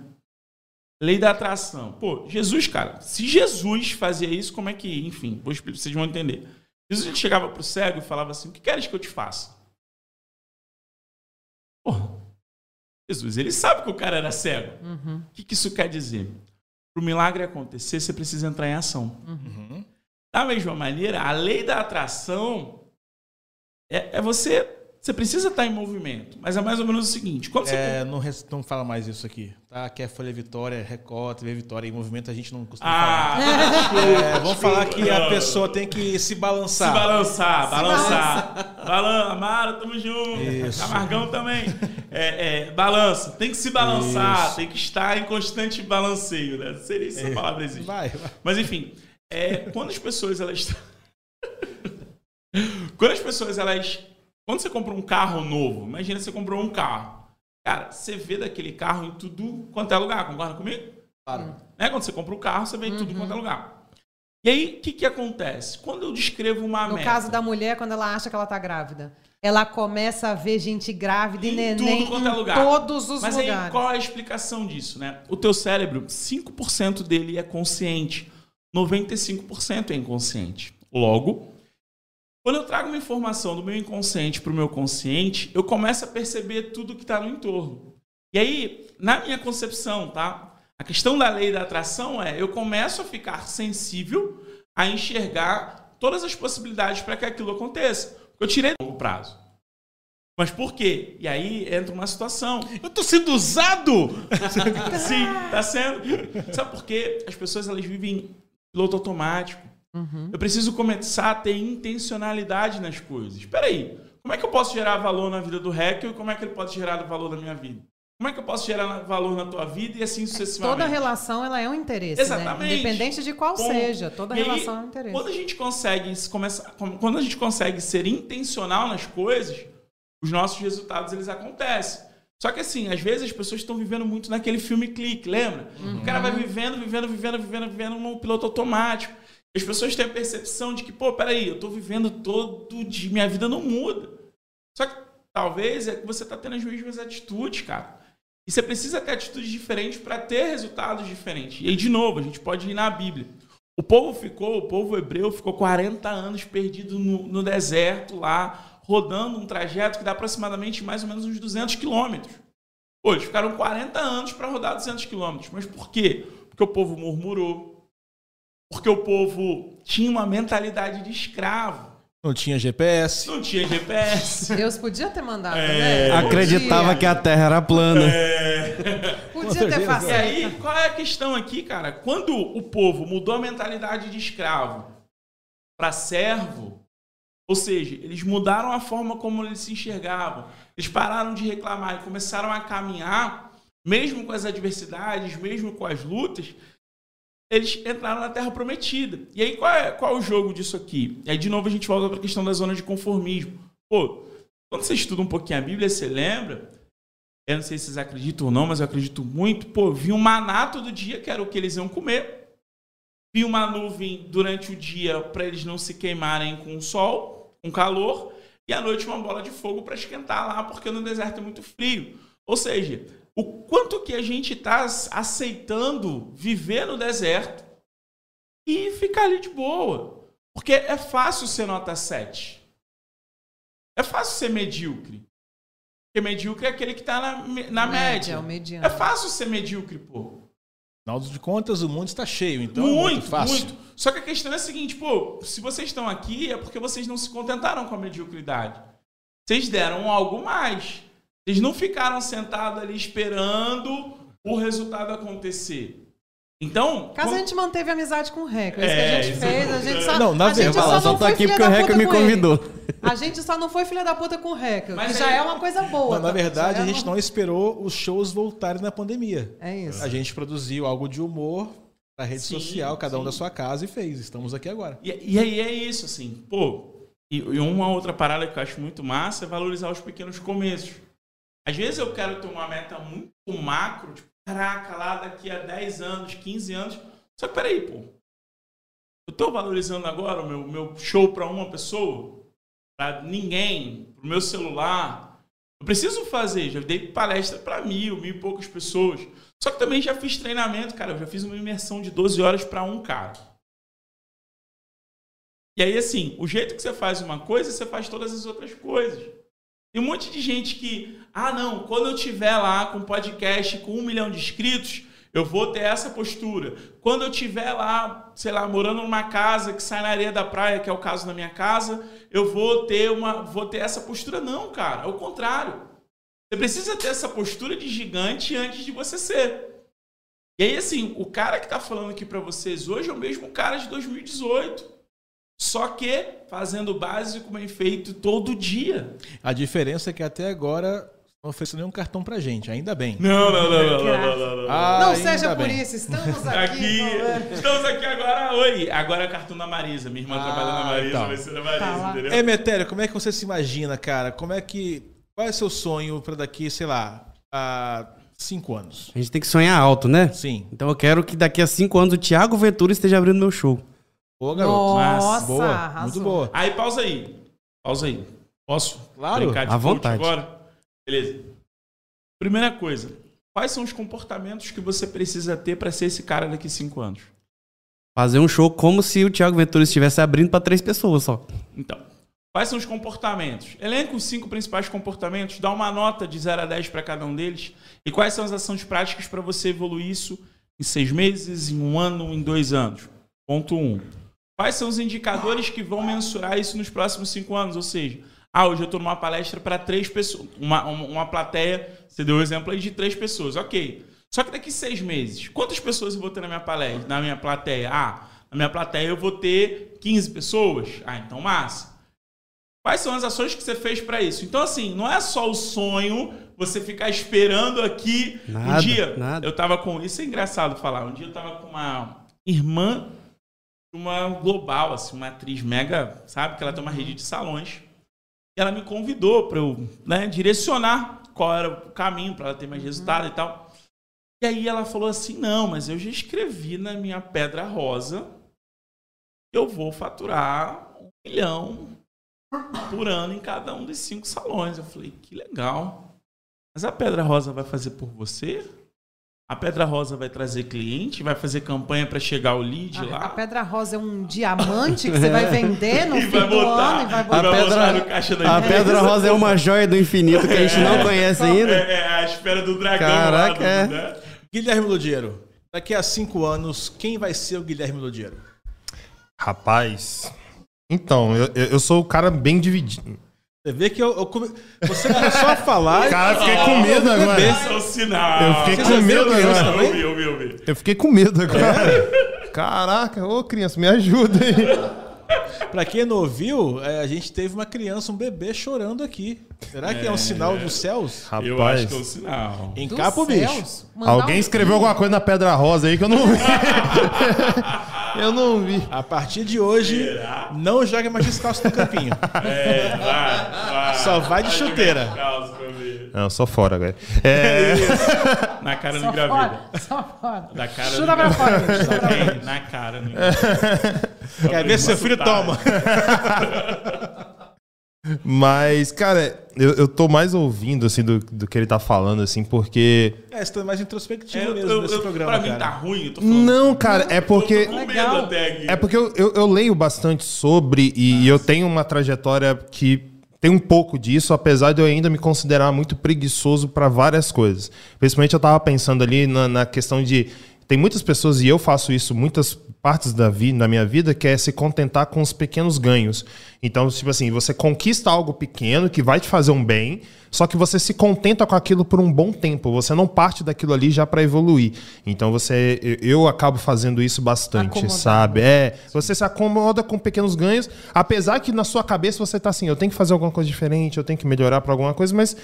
Lei da atração. Pô, Jesus, cara, se Jesus fazia isso, como é que, enfim, vocês vão entender. Jesus chegava pro cego e falava assim: O que queres que eu te faça? Porra, Jesus, ele sabe que o cara era cego. Uhum. O que, que isso quer dizer? Para o milagre acontecer, você precisa entrar em ação. Uhum. Da mesma maneira, a lei da atração é, é você. Você precisa estar em movimento. Mas é mais ou menos o seguinte: quando você. É, não, res- não fala mais isso aqui. Tá? Aqui é Folha Vitória, Record, TV Vitória. Em movimento a gente não costuma Ah, falar. É, vamos falar que a Não. pessoa tem que se Se balançar. balançar, balançar. Balança, Amaro, tamo junto. Isso. Camargão também. É, é, balança, tem que se balançar, Isso. tem que estar em constante balanceio, né? Seria se essa palavra existe. Vai, vai. Mas enfim, é, quando as pessoas elas quando as pessoas elas quando você compra um carro novo, imagina você comprou um carro. Cara, você vê daquele carro em tudo quanto é lugar, concorda comigo? Claro. Né? Quando você compra um carro, você vê em tudo quanto é lugar. E aí, o que, que acontece? Quando eu descrevo uma No meta, caso da mulher, quando ela acha que ela tá grávida, ela começa a ver gente grávida e Em neném tudo quanto é em lugar. todos os Mas aí, lugares. qual é a explicação disso, né? O teu cérebro, 5% dele é consciente, 95% é inconsciente. Logo, quando eu trago uma informação do meu inconsciente para o meu consciente, eu começo a perceber tudo que está no entorno. E aí, na minha concepção, tá? A questão da lei da atração é eu começo a ficar sensível a enxergar todas as possibilidades para que aquilo aconteça. Eu tirei no longo prazo. Mas por quê? E aí entra uma situação. Eu tô sendo usado! Sim, tá sendo. Sabe por quê? As pessoas elas vivem em piloto automático. Eu preciso começar a ter intencionalidade nas coisas. Espera aí, como é que eu posso gerar valor na vida do Heckel e como é que ele pode gerar valor na minha vida? Como é que eu posso gerar valor na tua vida e assim sucessivamente? Toda relação ela é um interesse, Exatamente. né? Independente de qual Ponto. seja, toda E aí, relação é um interesse. Quando a gente consegue se começar, quando a gente consegue ser intencional nas coisas, os nossos resultados eles acontecem. Só que assim, às vezes as pessoas estão vivendo muito naquele filme clique, lembra? O cara vai vivendo, vivendo, vivendo, vivendo, vivendo no piloto automático. As pessoas têm a percepção de que, pô, peraí, eu tô vivendo todo dia, minha vida não muda. Só que talvez é que você tá tendo as mesmas atitudes, cara. E você precisa ter atitudes diferentes para ter resultados diferentes. E aí, de novo, a gente pode ir na Bíblia. O povo ficou, o povo hebreu ficou 40 anos perdido no, no deserto lá, rodando um trajeto que dá aproximadamente mais ou menos uns 200 quilômetros. Eles ficaram 40 anos para rodar 200 quilômetros. Mas por quê? Porque o povo murmurou. Porque o povo tinha uma mentalidade de escravo. Não tinha GPS. Não tinha GPS. Deus podia ter mandado, É. né? Acreditava que a Terra era plana. Podia ter E facilitado. aí, qual é a questão aqui, cara? Quando o povo mudou a mentalidade de escravo para servo, ou seja, eles mudaram a forma como eles se enxergavam, eles pararam de reclamar e começaram a caminhar, mesmo com as adversidades, mesmo com as lutas, eles entraram na Terra Prometida. E aí, qual é, qual é o jogo disso aqui? E aí, de novo, a gente volta para a questão da zona de conformismo. Pô, quando você estuda um pouquinho a Bíblia, você lembra eu não sei se vocês acreditam ou não, mas eu acredito muito. Pô, vi um maná todo dia, que era o que eles iam comer. Vi uma nuvem durante o dia para eles não se queimarem com o sol, com calor. E à noite uma bola de fogo para esquentar lá, porque no deserto é muito frio. Ou seja, o quanto que a gente está aceitando viver no deserto e ficar ali de boa. Porque é fácil ser nota 7. É fácil ser medíocre. Porque medíocre é aquele que tá na, na média. é o mediano. É fácil ser medíocre, pô. Afinal de contas, o mundo está cheio, então é muito, muito fácil. muito. Só que a questão é a seguinte, pô, se vocês estão aqui é porque vocês não se contentaram com a mediocridade. Vocês deram algo mais. Vocês não ficaram sentados ali esperando o resultado acontecer. Então. Caso a quando- gente manteve amizade com o Reco, é isso É, que a gente isso fez. é A gente só, Não, na a gente verdade, só eu só não tô foi aqui filha porque o da Reco puta me convidou. A gente só não foi filha da puta com o Reco, Mas que já é uma coisa boa. Não, na tá? verdade, Já a é gente uma- não esperou os shows voltarem na pandemia. É isso. A gente produziu algo de humor pra rede Sim, social, cada um sim. da sua casa e fez. Estamos aqui agora. E, e aí é isso, assim, pô. E, e uma outra parada que eu acho muito massa é valorizar os pequenos começos. Às vezes eu quero ter uma meta muito macro, tipo, caraca, lá daqui a 10 anos, 15 anos. Só que peraí, pô. Eu tô valorizando agora o meu, meu show pra uma pessoa, pra ninguém, pro meu celular. Eu preciso fazer, já dei palestra pra mil, mil e poucas pessoas. Só que também já fiz treinamento, cara. Eu já fiz uma imersão de 12 horas pra um cara. E aí, assim, o jeito que você faz uma coisa, você faz todas as outras coisas. Tem um monte de gente que, ah, não, quando eu tiver lá com podcast com um milhão de inscritos, eu vou ter essa postura. Quando eu tiver lá, sei lá, morando numa casa que sai na areia da praia, que é o caso da minha casa, eu vou ter uma, vou ter essa postura. Não, cara, é o contrário. Você precisa ter essa postura de gigante antes de você ser. E aí, assim, o cara que tá falando aqui pra vocês hoje é o mesmo cara de 2018. Só que fazendo o básico bem feito todo dia. A diferença é que até agora não ofereceu nenhum cartão pra gente, ainda bem. Não, não, não, não, não, não, não. Ah, Não seja por bem. isso, estamos aqui. Aqui, estamos aqui agora. Oi, agora é cartão da Marisa. Minha irmã Ah, trabalha na Marisa, então. vai ser da Marisa, Tá entendeu? Emetério, como é que você se imagina, cara? Como é que. Qual é o seu sonho pra daqui, sei lá, a cinco anos? A gente tem que sonhar alto, né? Sim. Então eu quero que daqui a cinco anos o Thiago Ventura esteja abrindo meu show. Boa, garoto. Nossa, boa, arrasou. muito boa. Aí, pausa aí. Pausa aí. Posso? Claro, brincar de à vontade. agora? Beleza. Primeira coisa. Quais são os comportamentos que você precisa ter para ser esse cara daqui a cinco anos? Fazer um show como se o Thiago Ventura estivesse abrindo pra três pessoas só. Então, quais são os comportamentos? Elenca os cinco principais comportamentos, dá uma nota de 0 a 10 para cada um deles. E quais são as ações práticas para você evoluir isso em seis meses, em um ano, em dois anos? Ponto 1. Um. Quais são os indicadores que vão mensurar isso nos próximos cinco anos? Ou seja, ah, hoje eu estou numa palestra para três pessoas, uma, uma, uma plateia, você deu o exemplo aí de três pessoas, ok. Só que daqui seis meses, quantas pessoas eu vou ter na minha palestra, na minha plateia? Ah, na minha plateia eu vou ter 15 pessoas. Ah, então massa. Quais são as ações que você fez para isso? Então, assim, não é só o sonho você ficar esperando aqui. um Nada, dia, nada. eu tava com. Isso é engraçado falar. Um dia eu tava com uma irmã uma global, assim, uma atriz mega, sabe? Que ela tem uma rede de salões. E ela me convidou para eu né, direcionar qual era o caminho para ela ter mais resultado e tal. E aí ela falou assim: não, mas eu já escrevi na minha pedra rosa que eu vou faturar um milhão por ano em cada um dos cinco salões. Eu falei, que legal. Mas a Pedra Rosa vai fazer por você? A Pedra Rosa vai trazer cliente? Vai fazer campanha para chegar o lead A, lá? a pedra rosa é um diamante que você vai vender no E fim vai do botar. ano e vai A botar. pedra- pedra, no caixa da a empresa. pedra rosa é uma joia do infinito que a gente não conhece ainda. É, é a espera do dragão Caraca, lá. Do, é. né? Guilherme Ludiero. Daqui a cinco anos, quem vai ser o Guilherme Ludiero? Rapaz. Então, eu eu sou o cara bem dividido. Você vê que eu, eu come- você começou a falar. Cara, fiquei com medo agora. É. Eu fiquei com medo agora. Eu vi, eu vi, eu vi. Eu fiquei com medo agora. Caraca, ô criança, me ajuda aí. Pra quem não ouviu, é, a gente teve uma criança, um bebê chorando aqui. Será que é um sinal dos céus? Eu Rapaz, acho que é o sinal. Encapa o bicho. alguém um- escreveu alguma coisa na Pedra Rosa aí que eu não vi. eu não vi. A partir de hoje, Será? não joga mais descalço no campinho. É, vai, vai. Só vai de chuteira. Não, só fora, velho. É, Na cara não engravida. só fora. Da cara Chuta pra fora. Na cara não engravida. Quer ver seu filho? Toma. mas, cara, eu, eu tô mais ouvindo, assim, do, do que ele tá falando, assim, porque... É, você tá mais introspectivo Eu, mesmo eu, nesse eu, programa, pra mim cara. tá ruim, eu tô falando. Não, cara, é porque... Eu tô com medo Legal. até aqui. É porque eu, eu, eu leio bastante sobre e eu tenho uma trajetória que tem um pouco disso, apesar de eu ainda me considerar muito preguiçoso para várias coisas. Principalmente eu tava pensando ali na, na questão de tem muitas pessoas, e eu faço isso muitas partes da, vida, da minha vida, que é se contentar com os pequenos ganhos. Então, tipo assim, você conquista algo pequeno que vai te fazer um bem, só que você se contenta com aquilo por um bom tempo. Você não parte daquilo ali já para evoluir. Então, você, eu, eu acabo fazendo isso bastante, Acomodado. sabe? É, você se acomoda com pequenos ganhos, apesar que na sua cabeça você tá assim, eu tenho que fazer alguma coisa diferente, eu tenho que melhorar para alguma coisa, mas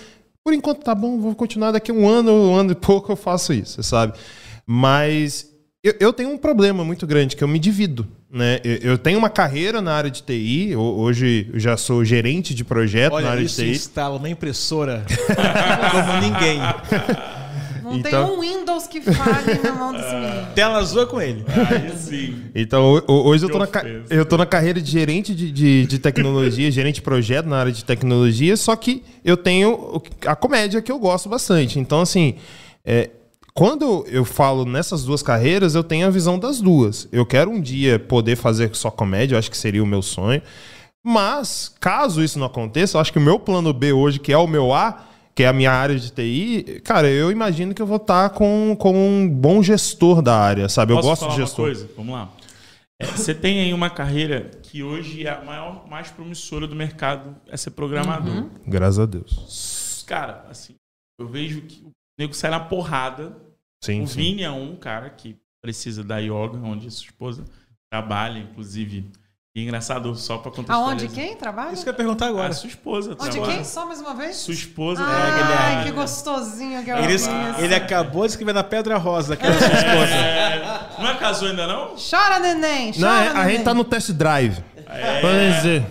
por enquanto tá bom, vou continuar daqui um ano, um ano e pouco eu faço isso, sabe? Mas eu, eu tenho um problema muito grande, que eu me divido. Né? Eu, eu tenho uma carreira na área de TI, ho- hoje eu já sou gerente de projeto na Olha, área isso de TI. instala uma impressora como ninguém. Não Então- tem um Windows que fale na mão desse menino. Tela azul é com ele. Aí sim. Então, ho- ho- hoje eu tô, na, eu tô na carreira de gerente de, de, de tecnologia, gerente de projeto na área de tecnologia, só que eu tenho a comédia que eu gosto bastante. Então, assim, é, quando eu falo nessas duas carreiras, eu tenho a visão das duas. Eu quero um dia poder fazer só comédia, eu acho que seria o meu sonho. Mas, caso isso não aconteça, eu acho que o meu plano B hoje, que é o meu A, que é a minha área de TI, cara, eu imagino que eu vou estar com, com um bom gestor da área, sabe? Eu Posso gosto falar de uma gestor. coisa? Vamos lá. É, você tem aí uma carreira que hoje é a maior, mais promissora do mercado, é ser programador. Graças a Deus. Cara, assim, eu vejo que o nego sai na porrada. Sim, o sim. Vini é um cara que precisa da yoga, onde sua esposa trabalha, inclusive. E é engraçado, só pra contextualizar. Aonde quem trabalha? Isso que eu ia perguntar A agora. sua esposa Onde trabalha. quem? Só mais uma vez? Sua esposa Ai, trabalha. que gostosinho que é o Ele, Vinhas. ele acabou de escrever na Pedra Rosa, que era sua esposa. É, não é casou ainda não? Chora, neném, Não, chora, é, a neném. gente tá no test drive. É. Vamos dizer.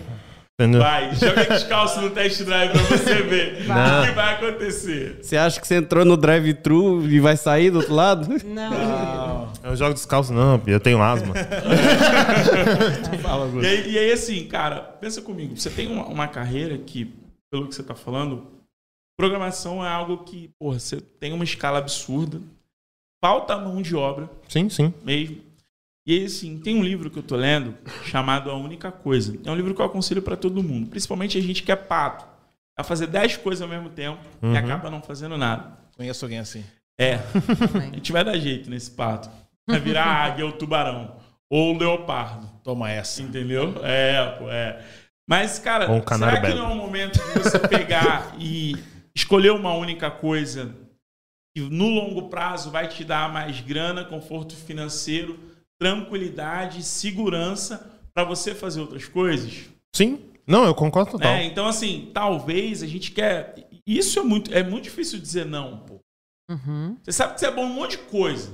Entendeu? Vai, joga descalço no test drive pra você ver o que vai acontecer. Você acha que você entrou no drive-thru e vai sair do outro lado? Não. Eu jogo descalço, não, eu tenho asma. Fala. E aí, e aí, assim, cara, pensa comigo. Você tem uma, uma carreira que, pelo que você tá falando, programação é algo que, porra, você tem uma escala absurda. Falta mão de obra sim, sim. mesmo. E aí, assim, tem um livro que eu tô lendo chamado A Única Coisa. É um livro que eu aconselho para todo mundo, principalmente a gente que é pato. A fazer 10 coisas ao mesmo tempo e acaba não fazendo nada. Conheço alguém assim. É, a gente vai dar jeito nesse pato. Vai virar águia ou tubarão. Ou o leopardo. Toma essa. Entendeu? É, pô, é. Mas, cara, um será que belo. não é o momento de você pegar e escolher uma única coisa que no longo prazo vai te dar mais grana, conforto financeiro, tranquilidade, segurança para você fazer outras coisas? Sim. Não, eu concordo total. né? Então, assim, talvez a gente quer. Isso é muito, é muito difícil dizer não, pô. Uhum. Você sabe que você é bom em um monte de coisa.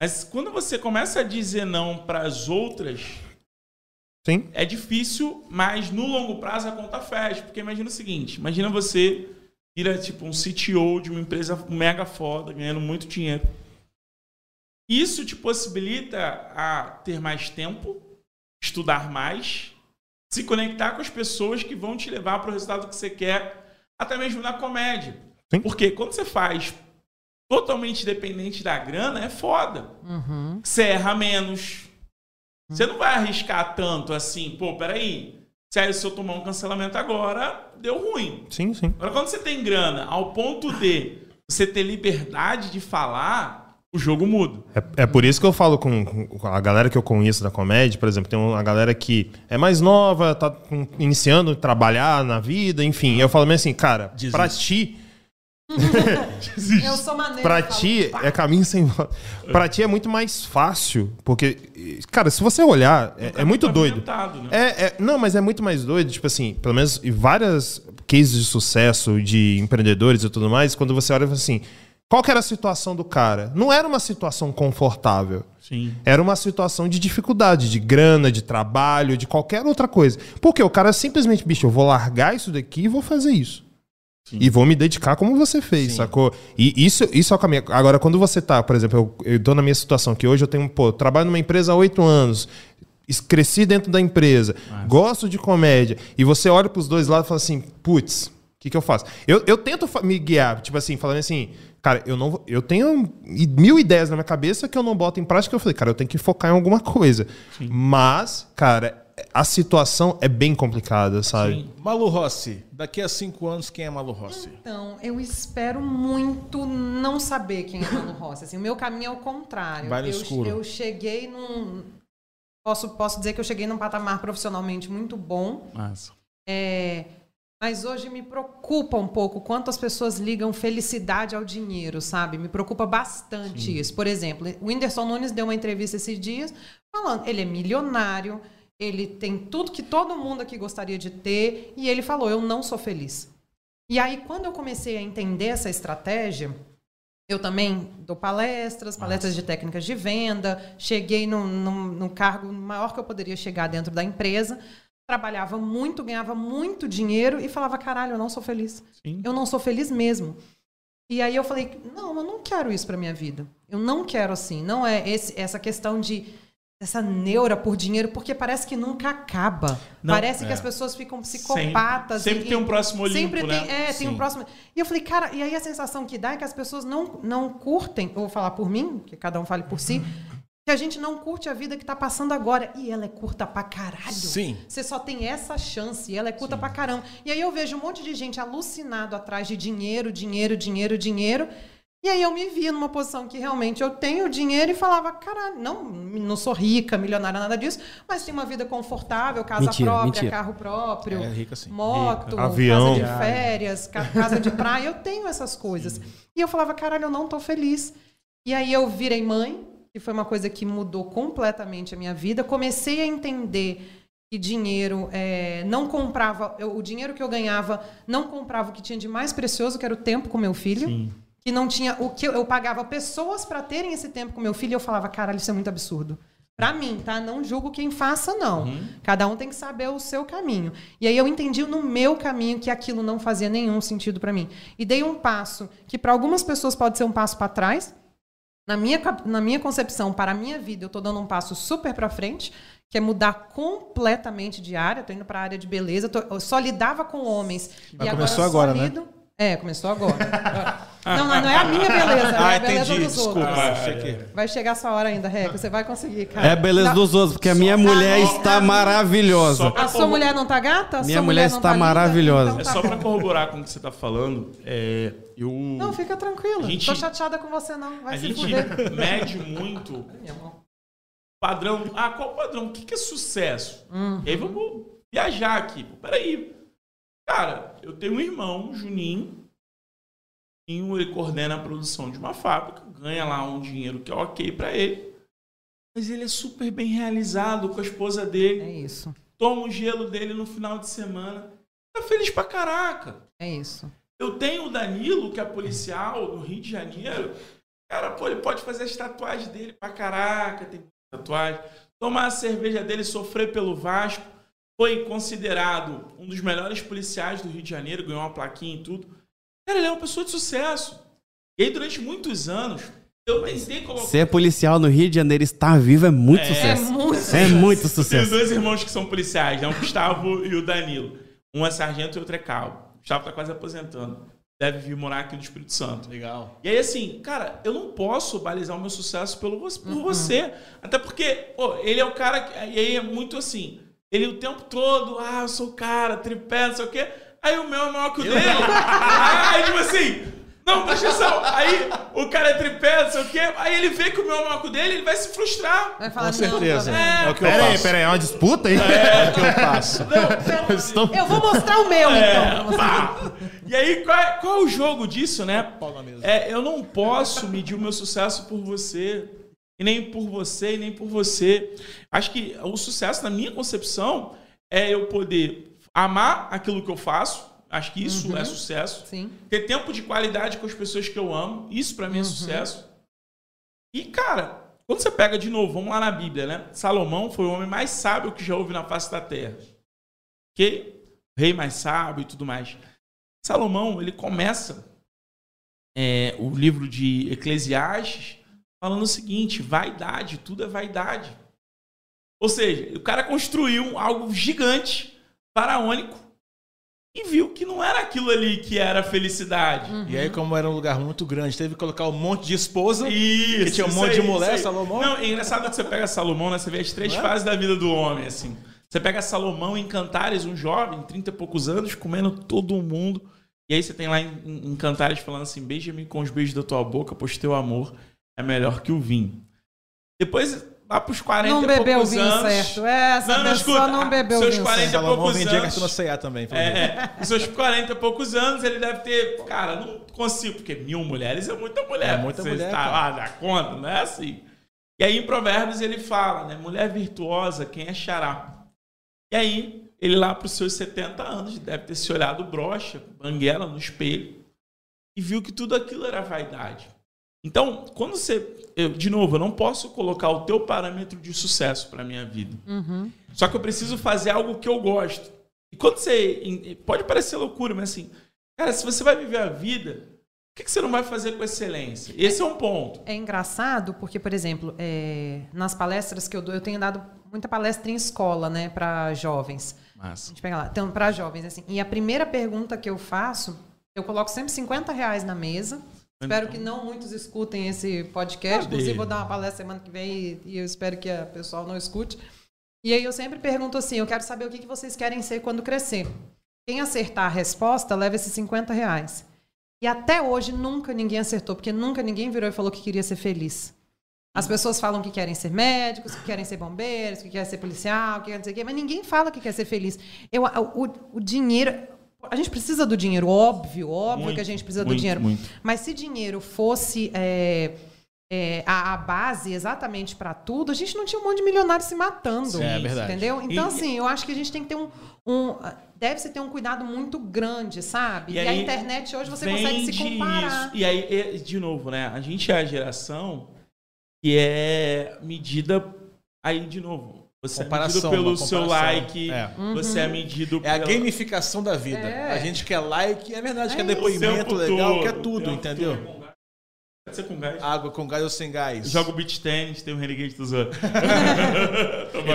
Mas quando você começa a dizer não para as outras, Sim. é difícil, mas no longo prazo a conta fecha. Porque imagina o seguinte: imagina você vira tipo um CTO de uma empresa mega foda, ganhando muito dinheiro. Isso te possibilita a ter mais tempo, estudar mais, se conectar com as pessoas que vão te levar para o resultado que você quer, até mesmo na comédia. Sim. Porque quando você faz totalmente dependente da grana, é foda. Uhum. Você erra menos. Você não vai arriscar tanto assim, pô, peraí. Se aí, se eu tomar um cancelamento agora, deu ruim. Sim, sim. Agora, quando você tem grana ao ponto de você ter liberdade de falar, o jogo muda. É, é por isso que eu falo com, com a galera que eu conheço da comédia, por exemplo, tem uma galera que é mais nova, tá com- iniciando a trabalhar na vida, enfim. Eu falo mesmo assim, cara, pra ti, Eu sou maneira. pra falo, ti pá. é caminho sem volta. Pra ti é muito mais fácil, porque, cara, se você olhar, é, é muito doido. Né? É, é- não, mas é muito mais doido, tipo assim, pelo menos em várias cases de sucesso de empreendedores e tudo mais, quando você olha e fala assim, qual que era a situação do cara? Não era uma situação confortável. Sim. Era uma situação de dificuldade, de grana, de trabalho, de qualquer outra coisa. Porque o cara simplesmente, bicho, eu vou largar isso daqui e vou fazer isso. E vou me dedicar como você fez, sacou? E isso, isso é o caminho. Agora, quando você tá, por exemplo, eu, eu tô na minha situação que hoje eu tenho, pô, eu trabalho numa empresa há oito anos, es- cresci dentro da empresa, gosto de comédia, e você olha pros dois lados e fala assim, putz, o que, que eu faço? Eu, eu tento me guiar, tipo assim, falando assim, cara, eu não vou- eu tenho mil ideias na minha cabeça que eu não boto em prática, eu falei, cara, eu tenho que focar em alguma coisa. Mas, cara, a situação é bem complicada, sabe? Malu Rossi, daqui a cinco anos, quem é Malu Rossi? Então, eu espero muito não saber quem é Mano Rossi. Assim, o meu caminho é o contrário. Vai no eu, escuro. eu cheguei num. Posso, posso dizer que eu cheguei num patamar profissionalmente muito bom. Massa. É, mas hoje me preocupa um pouco quanto as pessoas ligam felicidade ao dinheiro, sabe? Me preocupa bastante isso. Por exemplo, o Whindersson Nunes deu uma entrevista esses dias falando, ele é milionário, ele tem tudo que todo mundo aqui gostaria de ter, e ele falou, eu não sou feliz. E aí, quando eu comecei a entender essa estratégia, eu também dou palestras, palestras de técnicas de venda, cheguei no, no, no cargo maior que eu poderia chegar dentro da empresa, trabalhava muito, ganhava muito dinheiro e falava, caralho, eu não sou feliz. Sim. Eu não sou feliz mesmo. E aí eu falei, não, eu não quero isso para minha vida. Eu não quero assim. Não é esse- essa questão de essa neura por dinheiro, porque parece que nunca acaba. Não, parece que é. as pessoas ficam psicopatas. Sempre- sempre e- tem um próximo Olimpo, Sempre tem, né? é, tem um próximo. E eu falei, cara, e aí a sensação que dá é que as pessoas não, não curtem, vou falar por mim, que cada um fale por si, que a gente não curte a vida que tá passando agora. E ela é curta pra caralho. Sim. Você só tem essa chance, e ela é curta pra caramba. E aí eu vejo um monte de gente alucinado atrás de dinheiro, dinheiro, dinheiro, dinheiro. E aí eu me via numa posição que realmente eu tenho dinheiro e falava, caralho, não, não sou rica, milionária, nada disso, mas tenho uma vida confortável, casa Mentira, própria, mentira. carro próprio, É rica sim. moto, Avião. casa de férias, ca- casa de praia, eu tenho essas coisas. E eu falava, caralho, eu não tô feliz. E aí eu virei mãe, que foi uma coisa que mudou completamente a minha vida. Comecei a entender que dinheiro é, não comprava, eu- o dinheiro que eu ganhava não comprava o que tinha de mais precioso, que era o tempo com meu filho. Sim. Que não tinha o que eu, eu pagava pessoas para terem esse tempo com meu filho e eu falava, caralho, isso é muito absurdo. Pra mim, tá? Não julgo quem faça, não. Cada um tem que saber o seu caminho. E aí eu entendi no meu caminho que aquilo não fazia nenhum sentido pra mim. E dei um passo que para algumas pessoas pode ser um passo para trás. Na minha, na minha concepção, para a minha vida, eu tô dando um passo super para frente, que é mudar completamente de área. Tô indo para a área de beleza. Tô- eu só lidava com homens. Mas e começou só agora, né? lido- É, começou agora. Não, não, não é a minha beleza, é Ah, a beleza entendi. dos Desculpa. outros. Vai chegar a sua hora ainda, Reco. Você vai conseguir, cara. É a beleza Não, dos outros, porque a minha mulher está maravilhosa. Só A sua mulher não tá gata? A Minha sua mulher não está tá linda? maravilhosa. Então É tá só bom. pra corroborar com o que você tá falando, é, eu... Não, fica tranquilo. Gente- Tô chateada com você, não. Vai a se gente fuder. mede muito Minha mão. padrão. Ah, qual padrão? O que, que é sucesso? Uhum. E aí vamos viajar aqui. Peraí. Cara, eu tenho um irmão, Juninho. Juninho, ele coordena a produção de uma fábrica, ganha lá um dinheiro que é ok pra ele. Mas ele é super bem realizado com a esposa dele. É isso. Toma o gelo dele no final de semana. Tá feliz pra caraca. É isso. Eu tenho o Danilo, que é policial no Rio de Janeiro. Cara, pô, ele pode fazer as tatuagens dele pra caraca, tem tatuagem. Tomar a cerveja dele, sofrer pelo Vasco. Foi considerado um dos melhores policiais do Rio de Janeiro, ganhou uma plaquinha e tudo. Cara, ele é uma pessoa de sucesso. E aí, durante muitos anos, eu tentei colocar. Ser policial no Rio de Janeiro e estar vivo é muito É, É sucesso. muito. É muito sucesso. dois irmãos que são policiais, né? O Gustavo e o Danilo. Um é sargento e outro é cabo. O Gustavo tá quase aposentando. Deve vir morar aqui no Espírito Santo. Legal. E aí, assim, cara, eu não posso balizar o meu sucesso pelo, por você. Até porque, pô, ele é o cara que. E aí é muito assim. Ele o tempo todo, ah, eu sou o cara, tripé, não sei o quê. Aí o meu é maior que o dele. aí, tipo assim. Não, presta atenção. Aí o cara é tripé, não sei o quê. Aí ele vê que o meu é maior que o dele, ele vai se frustrar. Vai falar, Com não, certeza. tá vendo? É o que eu Pera aí, faço. pera aí, é uma disputa aí? É o que eu faço. Estão- Eu vou mostrar o meu, então. É, pá. E aí, qual é, qual é o jogo disso, né? Pau na mesa. É, eu não posso medir o meu sucesso por você. E nem por você, e nem por você. Acho que o sucesso, na minha concepção, é eu poder amar aquilo que eu faço. Acho que isso é sucesso. Sim. Ter tempo de qualidade com as pessoas que eu amo. Isso pra mim é sucesso. E, cara, quando você pega de novo, vamos lá na Bíblia, né? Salomão foi o homem mais sábio que já houve na face da terra. Ok? Rei mais sábio e tudo mais. Salomão, ele começa é, o livro de Eclesiastes falando o seguinte: vaidade, tudo é vaidade. Ou seja, o cara construiu algo gigante, faraônico, e viu que não era aquilo ali que era felicidade. E aí, como era um lugar muito grande, teve que colocar um monte de esposa. Isso, Que tinha um monte aí, de mulher. Salomão? Não, é engraçado que você pega Salomão, né? Você vê as três Não é? fases da vida do homem, assim. Você pega Salomão em Cantares, um jovem, 30 e poucos anos, comendo todo mundo. E aí você tem lá em, em Cantares falando assim: beija-me com os beijos da tua boca, pois teu amor é melhor que o vinho. Depois, lá pros 40 Não e bebeu poucos vinho anos. certo. Essa Não, não, escuta, não bebeu seus vinho 40 certo. Salomão poucos vendia anos. C&A também. É, é, os seus 40 e poucos anos, ele deve ter. Cara, não consigo, porque mil mulheres é muita mulher. É muita Você mulher, Está cara. lá, dá conta, não é assim. E aí em Provérbios ele fala, né? Mulher virtuosa, quem é xará? E aí, ele lá para os seus 70 anos, deve ter se olhado broxa, banguela no espelho, e viu que tudo aquilo era vaidade. Então, quando você. Eu, de novo, eu não posso colocar o teu parâmetro de sucesso para minha vida. Uhum. Só que eu preciso fazer algo que eu gosto. E quando você. Pode parecer loucura, mas assim, cara, se você vai viver a vida, o que que você não vai fazer com excelência? Esse é um ponto. É engraçado porque, por exemplo, é, nas palestras que eu dou, eu tenho dado muita palestra em escola, né, para jovens. A Massa. gente pega lá, então, para jovens, assim. E a primeira pergunta que eu faço, eu coloco sempre 50 reais na mesa. Espero que não muitos escutem esse podcast. Cadê? Inclusive, vou dar uma palestra semana que vem e, eu espero que o pessoal não escute. E aí eu sempre pergunto assim: eu quero saber o que, que vocês querem ser quando crescer. Quem acertar a resposta leva esses 50 reais. E até hoje nunca ninguém acertou, porque nunca ninguém virou e falou que queria ser feliz. As pessoas falam que querem ser médicos, que querem ser bombeiros, que querem ser policial, que querem o quê, mas ninguém fala que quer ser feliz. Eu, o, o dinheiro. A gente precisa do dinheiro, óbvio, óbvio Muito, que a gente precisa do muito, dinheiro. muito. Mas se dinheiro fosse é, é, a, a base exatamente para tudo, a gente não tinha um monte de milionários se matando. Sim, é verdade. Entendeu? Então, E- assim, eu acho que a gente tem que ter um. um Deve-se ter um cuidado muito grande, sabe? E E, a aí, internet hoje você consegue se comparar. isso. E aí, é, de novo, né? A gente é a geração que é medida. Aí, de novo, você é Comparação, medido pelo seu comparação. like, É. você é medido É a pela- gamificação da vida. É. A gente quer like, é verdade, É quer isso. depoimento O legal, todo, quer o tudo, entendeu? é com gás. Pode ser com gás. Água com gás ou sem gás. Jogo beach tênis, tem um Renegade do Zoro.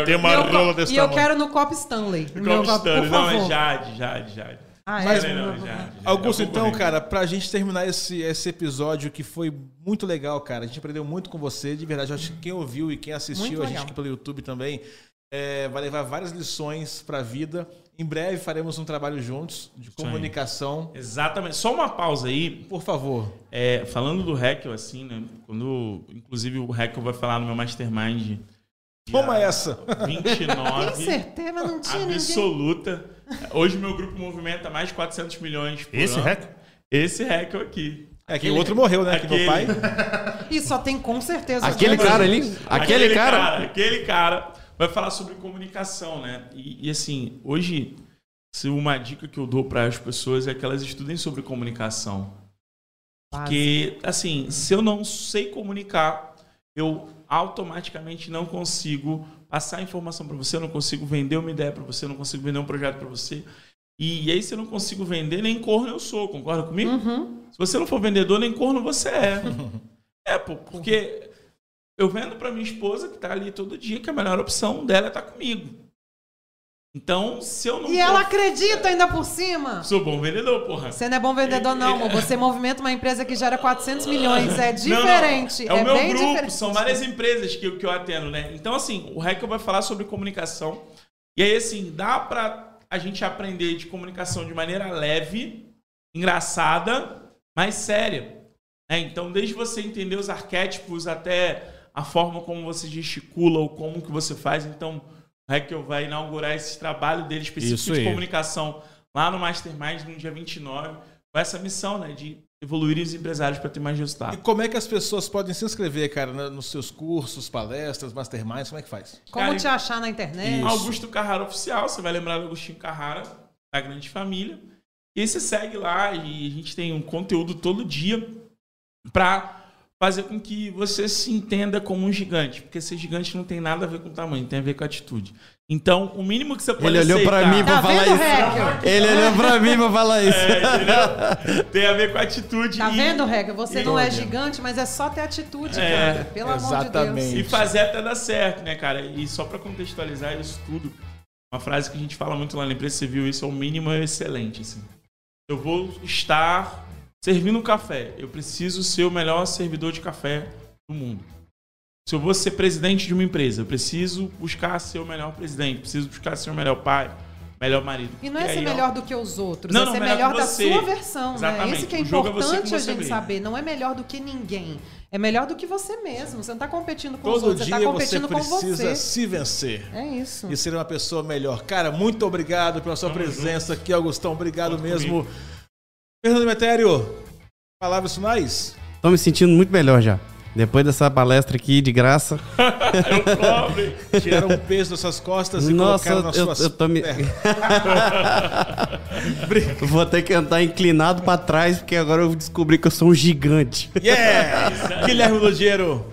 E tem uma rola desse e eu quero no copo Stanley. no Copo Stanley. por Não, favor. é Jade, Jade, Jade. Ah, é? Mas- Não, não, Jade, Jade. Augusto, É então, cara, pra gente terminar esse, esse episódio que foi muito legal, cara. A gente aprendeu muito com você, de verdade. Eu acho que quem ouviu e quem assistiu a gente aqui pelo YouTube também é, vai levar várias lições pra vida. Em breve faremos um trabalho juntos de comunicação. Exatamente. Só uma pausa aí. Por favor. É, falando do Heckel, assim, né? Quando, inclusive, o Heckel vai falar no meu Mastermind. Toma dia essa. 29. Tem certeza, não tinha ninguém. Hoje meu grupo movimenta mais de 400 milhões por Esse ano. rec? Esse Heckel aqui. É que o outro morreu, né? Que meu pai. E só tem com certeza. Aquele cara ali, aquele cara. Aquele cara vai falar sobre comunicação, né? E, e, assim, hoje, se uma dica que eu dou para as pessoas é que elas estudem sobre comunicação. Porque, assim, se eu não sei comunicar, eu automaticamente não consigo passar informação para você, eu não consigo vender uma ideia para você, eu não consigo vender um projeto para você. E, aí, se eu não consigo vender, nem corno eu sou, concorda comigo? Uhum. Se você não for vendedor, nem corno você é. é, pô, porque eu vendo para minha esposa que tá ali todo dia que a melhor opção dela é estar comigo. Então, se eu não E ela acredita ainda por cima. sou bom vendedor, porra. Você não é bom vendedor, não, amor. Você movimenta uma empresa que gera 400 milhões. É Não, diferente. não. É, o meu bem grupo, diferente. são várias empresas que, eu- que eu atendo, né? Então, assim, o Heckel vai falar sobre comunicação. E aí, assim, dá pra a gente aprender de comunicação de maneira leve, engraçada, mas séria. né? Então, desde você entender os arquétipos até a forma como você gesticula ou como que você faz. Então, Heckel vai inaugurar esse trabalho dele específico Isso de aí. comunicação lá no Mastermind no dia 29, com essa missão, né, de evoluir os empresários para ter mais E resultado. como é que as pessoas podem se inscrever, cara, nos seus cursos, palestras, masterminds? Como é que faz? Como Cara, te achar na internet? Augusto Carrara Oficial, você vai lembrar do Agostinho Carrara, da Grande Família. E você segue lá e a gente tem um conteúdo todo dia para fazer com que você se entenda como um gigante. Porque ser gigante não tem nada a ver com tamanho, tem a ver com atitude. Então, o mínimo que você pode Ele olhou pra aceitar- mim pra Tá falar vendo, isso. Ele olhou pra mim pra falar isso. É? Tem a ver com atitude. Tá e- vendo, Reca? Você e- não é gigante, mas é só ter atitude, É, cara. Pelo amor de exatamente. Deus. E fazer até dar certo, né, cara? E só pra contextualizar isso tudo, uma frase que a gente fala muito lá na empresa, você viu isso, é o mínimo é excelente, assim. Eu vou estar servindo café. Eu preciso ser o melhor servidor de café do mundo. Se eu vou ser presidente de uma empresa, eu preciso buscar ser o melhor presidente, preciso buscar ser o melhor pai, melhor marido. E não é aí, ser ó, melhor do que os outros, Não, é não, ser melhor melhor da você. sua versão, né? Exatamente. Isso que é O jogo é você importante com a você gente mesmo. saber. Não é melhor do que ninguém. É melhor do que você mesmo. Você não está competindo com os Todo outros, você dia está você competindo com precisa você. se vencer. É isso. E ser uma pessoa melhor. Cara, muito obrigado pela sua Tamo presença aqui, Augustão. Obrigado Conta mesmo. Fernando Metério, palavras finais? Tô me sentindo muito melhor já. Depois dessa palestra aqui de graça. Eu pobre. Tiraram um peso das suas costas e Nossa, colocaram nas eu, suas eu tô me. Vou ter que andar inclinado pra trás, porque agora eu descobri que eu sou um gigante. Yeah! Guilherme Ludiero.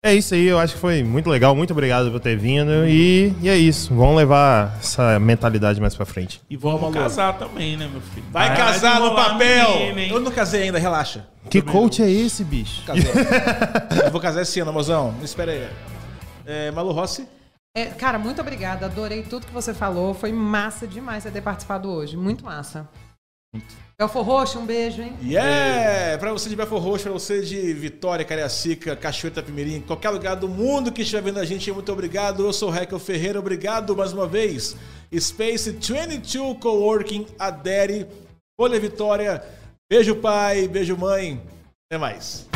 É isso aí, eu acho que foi muito legal. Muito obrigado por ter vindo. E, e é isso. Vamos levar essa mentalidade mais pra frente. E vamos Vamos, casar também, né, meu filho? Vai casar no papel! menina? Eu não casei ainda, relaxa. Que coach é esse, bicho? Casei. Eu vou casar esse ano, mozão. Espera aí. É, Malu Rossi. É, cara, muito obrigada. Adorei tudo que você falou. Foi massa demais você ter participado hoje. Muito massa. Belfor Roxo, um beijo, hein? Yeah! Pra você de Belfor Roxo, pra você de Vitória, Cariacica, Cachoeira, Itapemirim, qualquer lugar do mundo que estiver vendo a gente, muito obrigado. Eu sou o Raquel Ferreira, obrigado mais uma vez. Space 22 Coworking, adere, Folha Vitória. Beijo pai, beijo mãe. Até mais.